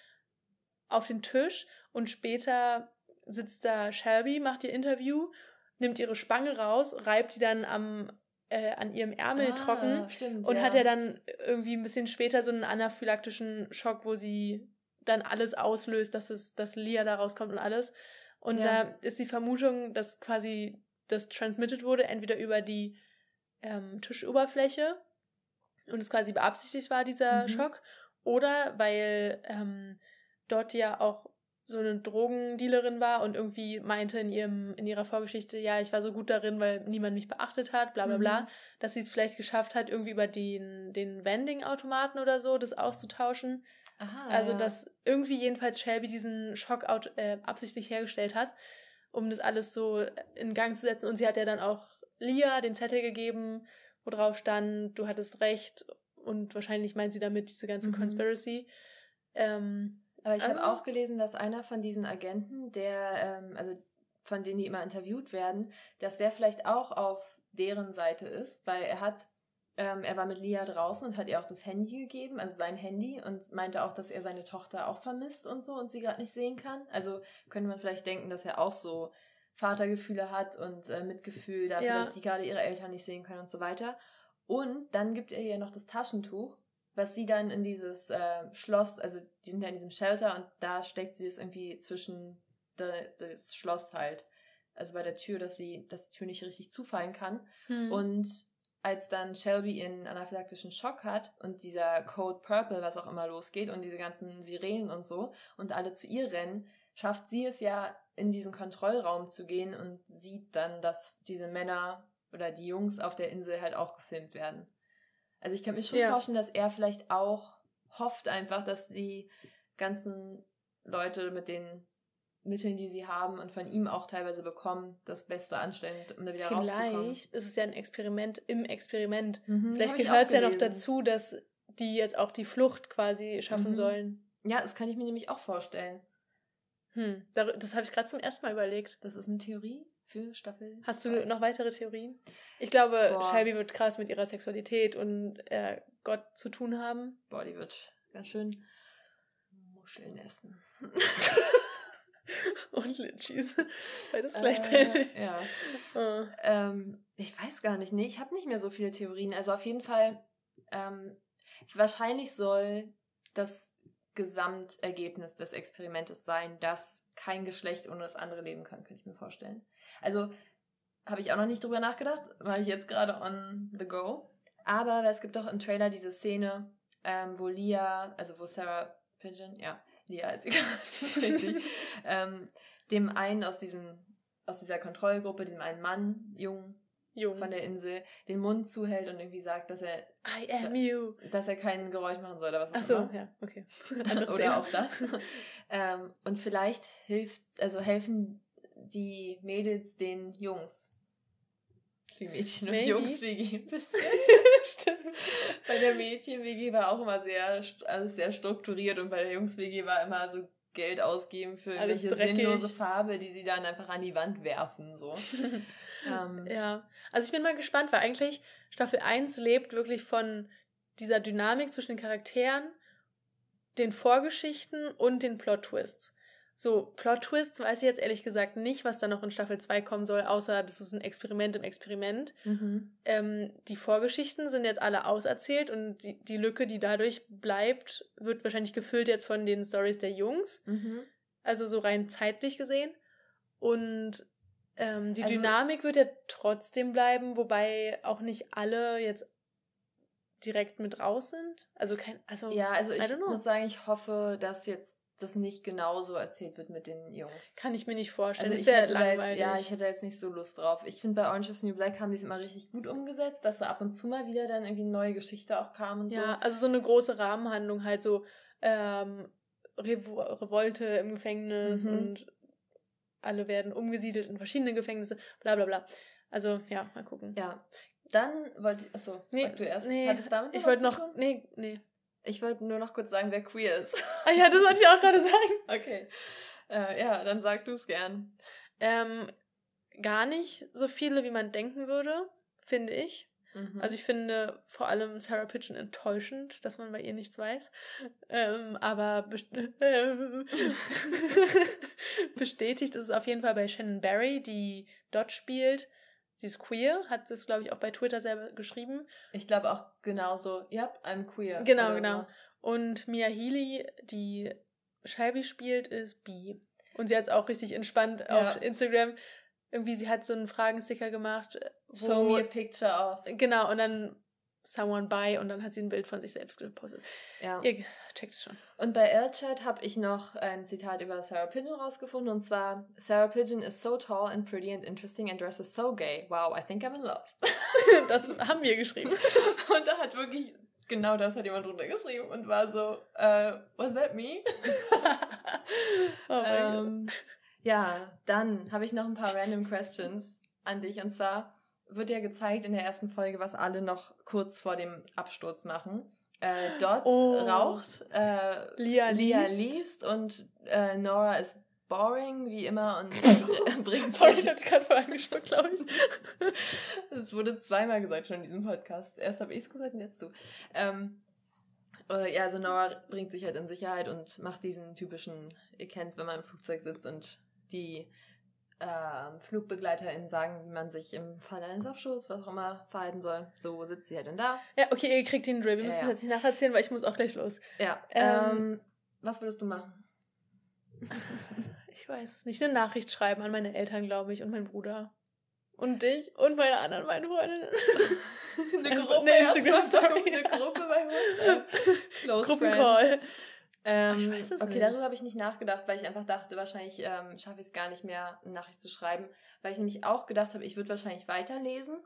auf den Tisch und später sitzt da Shelby, macht ihr Interview, nimmt ihre Spange raus, reibt die dann am äh, an ihrem Ärmel ah, trocken stimmt, und ja. hat ja dann irgendwie ein bisschen später so einen anaphylaktischen Schock, wo sie dann alles auslöst, dass es das Lia da rauskommt und alles. Und ja. da ist die Vermutung, dass quasi das transmitted wurde, entweder über die ähm, Tischoberfläche und es quasi beabsichtigt war, dieser mhm. Schock, oder weil ähm, dort ja auch so eine Drogendealerin war und irgendwie meinte in ihrem in ihrer Vorgeschichte, ja, ich war so gut darin, weil niemand mich beachtet hat, bla bla bla, mhm. dass sie es vielleicht geschafft hat, irgendwie über den, den Vending-Automaten oder so das auszutauschen. Aha, also, dass irgendwie jedenfalls Shelby diesen Schock äh, absichtlich hergestellt hat, um das alles so in Gang zu setzen. Und sie hat ja dann auch Lia den Zettel gegeben, wo drauf stand, du hattest recht. Und wahrscheinlich meint sie damit diese ganze mhm. Conspiracy. Ähm, Aber ich also, habe auch gelesen, dass einer von diesen Agenten, der, ähm, also von denen die immer interviewt werden, dass der vielleicht auch auf deren Seite ist, weil er hat ähm, er war mit Lia draußen und hat ihr auch das Handy gegeben, also sein Handy, und meinte auch, dass er seine Tochter auch vermisst und so und sie gerade nicht sehen kann. Also könnte man vielleicht denken, dass er auch so Vatergefühle hat und äh, Mitgefühl dafür, ja. dass sie gerade ihre Eltern nicht sehen können und so weiter. Und dann gibt er ihr noch das Taschentuch, was sie dann in dieses äh, Schloss, also die sind ja in diesem Shelter und da steckt sie es irgendwie zwischen de, das Schloss halt. Also bei der Tür, dass sie, dass die Tür nicht richtig zufallen kann. Hm. Und als dann Shelby ihren anaphylaktischen Schock hat und dieser Code Purple, was auch immer losgeht und diese ganzen Sirenen und so und alle zu ihr rennen, schafft sie es ja in diesen Kontrollraum zu gehen und sieht dann, dass diese Männer oder die Jungs auf der Insel halt auch gefilmt werden. Also ich kann mir schon ja. vorstellen, dass er vielleicht auch hofft einfach, dass die ganzen Leute mit den Mitteln, die sie haben und von ihm auch teilweise bekommen, das Beste anstellen, um da wieder Vielleicht rauszukommen. Vielleicht ist es ja ein Experiment im Experiment. Mhm, Vielleicht gehört es ja noch dazu, dass die jetzt auch die Flucht quasi schaffen mhm. sollen. Ja, das kann ich mir nämlich auch vorstellen. Hm, das habe ich gerade zum ersten Mal überlegt. Das ist eine Theorie für Staffel. Hast du noch weitere Theorien? Ich glaube, Boah. Shelby wird krass mit ihrer Sexualität und äh, Gott zu tun haben. Boah, die wird ganz schön Muscheln essen. [laughs] und Litchis. Beides gleichzeitig. Äh, ja. Oh. Ähm, ich weiß gar nicht. Nee, ich habe nicht mehr so viele Theorien. Also auf jeden Fall, ähm, wahrscheinlich soll das Gesamtergebnis des Experimentes sein, dass kein Geschlecht ohne das andere leben kann, könnte ich mir vorstellen. Also habe ich auch noch nicht drüber nachgedacht, war ich jetzt gerade on the go. Aber es gibt auch im Trailer diese Szene, ähm, wo Lia, also wo Sarah Pigeon, ja, Lia ist egal, [laughs] richtig, [laughs] ähm, dem einen aus diesem, aus dieser Kontrollgruppe, diesem einen Mann, jung, jung, von der Insel, den Mund zuhält und irgendwie sagt, dass er, I am you, dass er kein Geräusch machen soll oder was auch Ach so, immer. ja, okay. [laughs] oder auch das. ähm, und vielleicht hilft, also helfen die Mädels den Jungs wie Mädchen- und Jungs-WG ein bisschen. [laughs] Stimmt. Bei der Mädchen-WG war auch immer sehr, alles sehr strukturiert und bei der Jungs-WG war immer so Geld ausgeben für irgendwelche sinnlose Farbe, die sie dann einfach an die Wand werfen. So. [laughs] ähm. Ja, also ich bin mal gespannt, weil eigentlich Staffel 1 lebt wirklich von dieser Dynamik zwischen den Charakteren, den Vorgeschichten und den Plot-Twists. So, Plot-Twists weiß ich jetzt ehrlich gesagt nicht, was da noch in Staffel 2 kommen soll, außer das ist ein Experiment im Experiment. Mhm. Ähm, die Vorgeschichten sind jetzt alle auserzählt und die, die Lücke, die dadurch bleibt, wird wahrscheinlich gefüllt jetzt von den Stories der Jungs. Mhm. Also so rein zeitlich gesehen. Und ähm, die also, Dynamik wird ja trotzdem bleiben, wobei auch nicht alle jetzt direkt mit raus sind. Also kein, also ja, also ich muss sagen, ich hoffe, dass jetzt das nicht genauso erzählt wird mit den Jungs. Kann ich mir nicht vorstellen. Also das wäre langweilig. Jetzt, ja, ich hätte jetzt nicht so Lust drauf. Ich finde, bei Orange is New Black haben die es immer richtig gut umgesetzt, dass da ab und zu mal wieder dann irgendwie eine neue Geschichte auch kam und ja, so. Ja, also so eine große Rahmenhandlung, halt so ähm, Revo Revolte im Gefängnis mhm. und alle werden umgesiedelt in verschiedene Gefängnisse, bla bla bla. Also, ja, mal gucken. Ja. Dann wollte ich, achso, nee, du erst. Nee, Hattest damit ich wollte noch, nee, nee. Ich wollte nur noch kurz sagen, wer queer ist. Ah ja, das wollte ich auch gerade sagen. [laughs] Okay. Äh, ja, dann sag du es gern. Ähm, gar nicht so viele, wie man denken würde, finde ich. Mhm. Also ich finde vor allem Sarah Pigeon enttäuschend, dass man bei ihr nichts weiß. Ähm, aber best [laughs] [laughs] bestätigt ist es auf jeden Fall bei Shannon Barry, die dort spielt. Sie ist queer, hat es, glaube ich, auch bei Twitter selber geschrieben. Ich glaube auch genauso, ja, yep, I'm queer. Genau, genau. So. Und Mia Healy, die Shelby spielt, ist bi. Und sie hat es auch richtig entspannt ja. auf Instagram. Irgendwie, sie hat so einen Fragensticker gemacht. Wo, Show me a picture of. Genau, und dann someone by und dann hat sie ein Bild von sich selbst gepostet. Ja. Ihr checkt es schon. Und bei L-Chat habe ich noch ein Zitat über Sarah Pigeon rausgefunden und zwar Sarah Pigeon is so tall and pretty and interesting and dresses so gay. Wow, I think I'm in love. [laughs] das haben wir geschrieben. [laughs] und da hat wirklich genau das hat jemand drunter geschrieben und war so, uh, was that me? [laughs] oh ähm, ja, dann habe ich noch ein paar random questions an dich. Und zwar wird ja gezeigt in der ersten Folge, was alle noch kurz vor dem Absturz machen. Äh, Dot oh. raucht, äh, Lia, Lia liest. liest und äh, Nora ist boring, wie immer, und [laughs] [laughs] bringt Sorry, ich hab dich gerade vorher angesprochen, glaube ich. [laughs] Es wurde zweimal gesagt schon in diesem Podcast. Erst habe ich es gesagt und jetzt du. Ähm, äh, ja, also Nora bringt sich halt in Sicherheit und macht diesen typischen, ihr kennt wenn man im Flugzeug sitzt und die äh, FlugbegleiterInnen sagen, wie man sich im Fall eines Abschuss, was auch immer, verhalten soll. So sitzt sie halt dann da. Ja, okay, ihr kriegt den Drill. Wir müssen ja, ja. jetzt nicht nacherzählen, weil ich muss auch gleich los. Ja. Ähm, ähm was würdest du machen? [laughs] Ich weiß es nicht. Eine Nachricht schreiben an meine Eltern, glaube ich, und meinen Bruder. Und dich und meine anderen beiden Freundinnen. [laughs] eine Gruppe, eine Instagram-Story. Eine Gruppe bei WhatsApp. [laughs] Close Gruppencall. Ähm, ich weiß es okay, nicht. darüber habe ich nicht nachgedacht, weil ich einfach dachte, wahrscheinlich ähm, schaffe ich es gar nicht mehr, eine Nachricht zu schreiben. Weil ich nämlich auch gedacht habe, ich würde wahrscheinlich weiterlesen.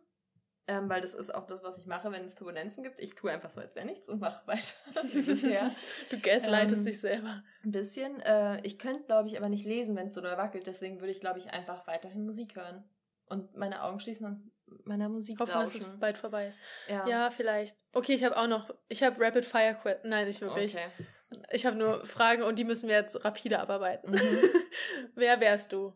Ähm, weil das ist auch das, was ich mache, wenn es Turbulenzen gibt. Ich tue einfach so, als wäre nichts und mache [laughs] weiter wie bisher. [laughs] du gaslightest ähm, dich selber. Ein bisschen. Äh, ich könnte, glaube ich, aber nicht lesen, wenn es so doll wackelt. Deswegen würde ich, glaube ich, einfach weiterhin Musik hören. Und meine Augen schließen und meiner Musik Hoffen, lauschen. dass es bald vorbei ist. Ja, ja vielleicht. Okay, ich habe auch noch, ich habe Rapid Fire Quit. Nein, nicht wirklich. Okay. Ich habe nur Fragen und die müssen wir jetzt rapide abarbeiten. Mhm. [laughs] Wer wärst du?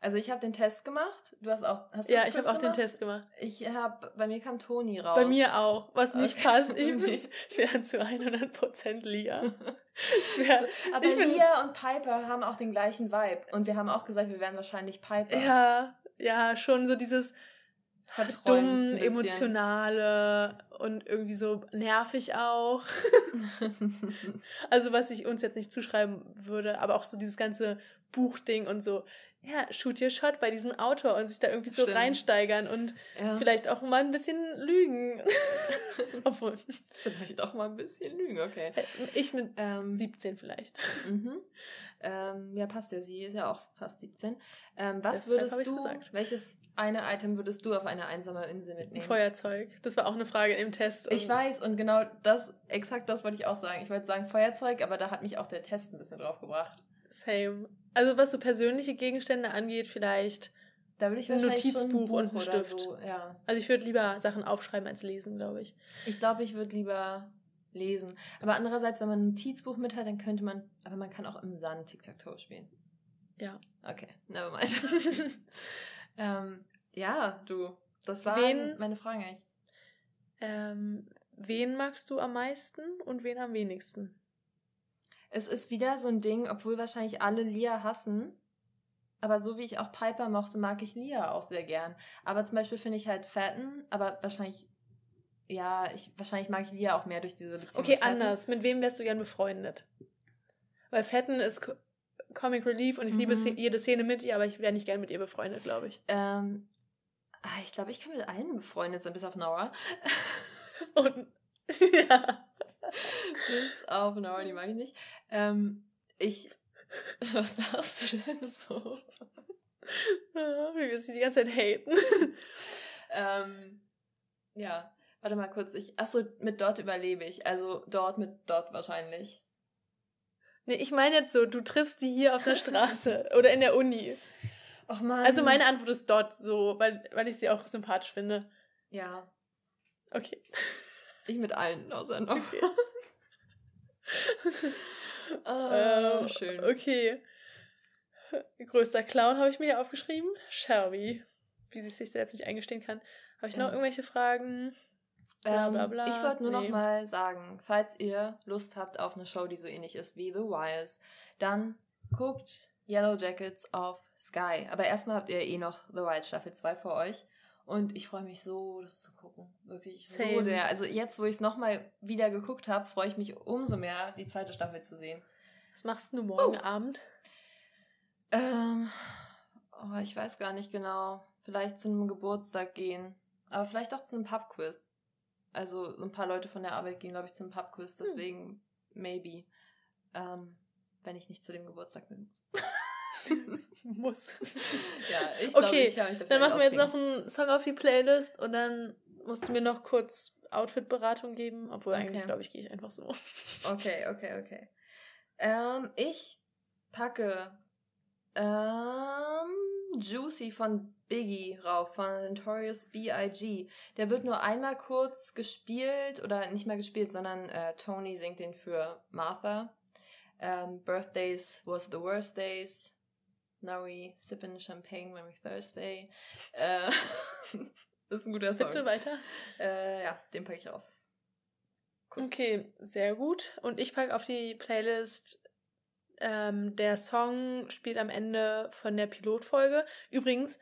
Also ich habe den Test gemacht. Du hast auch. Hast du ja, ich habe auch den Test gemacht. Ich habe, bei mir kam Toni raus. Bei mir auch, was nicht okay. passt. Ich, [laughs] bin, ich wäre zu 100% Lia. [laughs] Ich wär, aber ich bin, Lia und Piper haben auch den gleichen Vibe und wir haben auch gesagt, wir wären wahrscheinlich Piper. Ja, ja, schon so dieses dumm, emotionale und irgendwie so nervig auch. [laughs] also was ich uns jetzt nicht zuschreiben würde, aber auch so dieses ganze Buchding und so ja, shoot your shot bei diesem Autor und sich da irgendwie so Stimmt. reinsteigern und ja. vielleicht auch mal ein bisschen lügen. [laughs] Obwohl. Vielleicht auch mal ein bisschen lügen, okay. Ich mit ähm, 17 vielleicht. Mhm. Ähm, ja, passt ja, sie ist ja auch fast 17. Ähm, was Deshalb würdest du, gesagt. welches eine Item würdest du auf eine einsame Insel mitnehmen? Feuerzeug. Das war auch eine Frage im Test. Ich weiß und genau das, exakt das wollte ich auch sagen. Ich wollte sagen Feuerzeug, aber da hat mich auch der Test ein bisschen drauf gebracht. Same. Also was so persönliche Gegenstände angeht, vielleicht da würde ich ein Notizbuch ein und einen Stift. So, ja. Also ich würde lieber Sachen aufschreiben als lesen, glaube ich. Ich glaube, ich würde lieber lesen. Aber andererseits, wenn man ein Notizbuch mit hat, dann könnte man, aber man kann auch im Sand Tic-Tac-Toe spielen. Ja. Okay, never mind. [laughs] ähm, ja, du, das waren wen, meine Fragen eigentlich. Ähm, wen magst du am meisten und wen am wenigsten? Es ist wieder so ein Ding, obwohl wahrscheinlich alle Lia hassen. Aber so wie ich auch Piper mochte, mag ich Lia auch sehr gern. Aber zum Beispiel finde ich halt Fatten, aber wahrscheinlich, ja, ich, wahrscheinlich mag ich Lia auch mehr durch diese Beziehung. Okay, mit anders. Mit wem wärst du gern befreundet? Weil Fatten ist Comic Relief und ich mhm. liebe jede Szene mit ihr, aber ich wäre nicht gern mit ihr befreundet, glaube ich. Ähm, ah, ich glaube, ich kann mit allen befreundet sein, bis auf Nora. [laughs] und, [laughs] ja. Bis auf Nora, die mag ich nicht. Ähm, ich. [laughs] Was sagst du denn so? Ja, wir müssen die ganze Zeit haten. ähm, ja, warte mal kurz. Ich, achso, mit dort überlebe ich. Also dort mit dort wahrscheinlich. Nee, ich meine jetzt so, du triffst die hier auf der [laughs] Straße oder in der Uni. Och man. Also meine Antwort ist dort so, weil, weil ich sie auch sympathisch finde. Ja. Okay. Ich mit allen, außer noch. Okay. [laughs] ah, ähm, schön. Okay. Größter Clown habe ich mir hier aufgeschrieben. Shelby. Wie sie sich selbst nicht eingestehen kann. Habe ich noch ja. irgendwelche Fragen? Bla, bla, ähm, bla. ich wollte nur nee. noch mal sagen, falls ihr Lust habt auf eine Show, die so ähnlich ist wie The Wires, dann guckt Yellow Jackets auf Sky. Aber erstmal habt ihr eh noch The Wild Staffel 2 vor euch. Und ich freue mich so, das zu gucken. Wirklich Same. so sehr. Also jetzt, wo ich es nochmal wieder geguckt habe, freue ich mich umso mehr, die zweite Staffel zu sehen. Was machst du morgen oh. Abend? Ähm, oh, ich weiß gar nicht genau. Vielleicht zu einem Geburtstag gehen. Aber vielleicht auch zu einem Pubquiz. Also ein paar Leute von der Arbeit gehen, glaube ich, zum Pubquiz. Hm. Deswegen, hm. maybe. Ähm, wenn ich nicht zu dem Geburtstag bin. [laughs] Muss. ja, ich glaube, okay, ich kann mich dafür Dann machen wir jetzt noch einen Song auf die Playlist und dann musst du mir noch kurz Outfit-Beratung geben, obwohl okay. eigentlich, glaube ich, gehe ich einfach so. Okay, okay, okay. Ähm, ich packe ähm, Juicy von Biggie rauf, von Notorious B.I.G. Der wird nur einmal kurz gespielt, oder nicht mal gespielt, sondern äh, Tony singt den für Martha. Ähm, Birthdays was the worst days. Now we sippin' champagne when we Thursday. [laughs] Äh, [laughs] das ist ein guter Song. Bitte weiter. Äh, ja, den packe ich auf. Kurz. Okay, sehr gut. Und ich packe auf die Playlist ähm, der Song spielt am Ende von der Pilotfolge. Übrigens.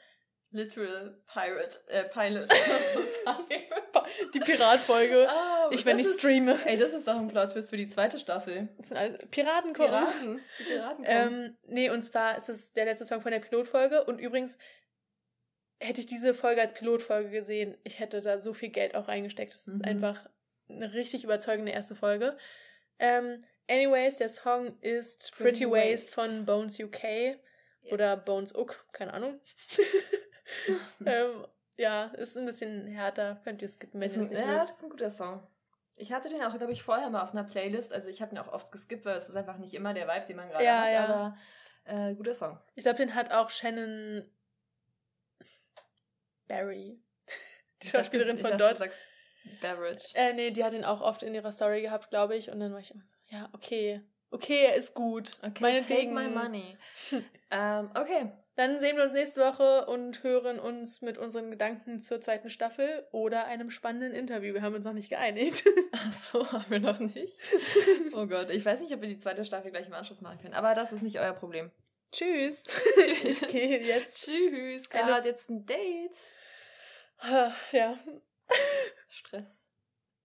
Literal Pirate, äh, Pilot. [laughs] [laughs] die Piratfolge. Oh, ich, wenn ich streame. Ey, das ist doch ein Plot-Twist für die zweite Staffel. Piraten kommen. Piraten. Die Piraten kommen. Ähm, nee, und zwar ist es der letzte Song von der Pilotfolge. Und übrigens, hätte ich diese Folge als Pilotfolge gesehen, ich hätte da so viel Geld auch reingesteckt. Das ist mhm. einfach eine richtig überzeugende erste Folge. Ähm, Anyways, der Song ist Pretty, Pretty Waste von Bones UK yes. oder Bones Uk, keine Ahnung. [laughs] [laughs] ähm, ja, ist ein bisschen härter, könnt ihr skippen, wenn ihr es nicht Ja, das ist ein guter Song. Ich hatte den auch, glaube ich, vorher mal auf einer Playlist. Also ich habe ihn auch oft geskippt, weil es ist einfach nicht immer der Vibe, den man gerade ja, hat. Ja. Aber äh, guter Song. Ich glaube, den hat auch Shannon Barry, [laughs] die Schauspielerin von dort. Beverage. Äh, nee, die hat ihn auch oft in ihrer Story gehabt, glaube ich. Und dann war ich immer so, ja, okay. Okay, er ist gut. Okay, Meinetwegen. take my money. [laughs] ähm, okay. Dann sehen wir uns nächste Woche und hören uns mit unseren Gedanken zur zweiten Staffel oder einem spannenden Interview. Wir haben uns noch nicht geeinigt. [laughs] Ach so, haben wir noch nicht. [laughs] Oh Gott, ich weiß nicht, ob wir die zweite Staffel gleich im Anschluss machen können. Aber das ist nicht euer Problem. Tschüss. Tschüss. [laughs] Ich gehe jetzt. Tschüss. Carla hat jetzt ein Date. Ja. Stress.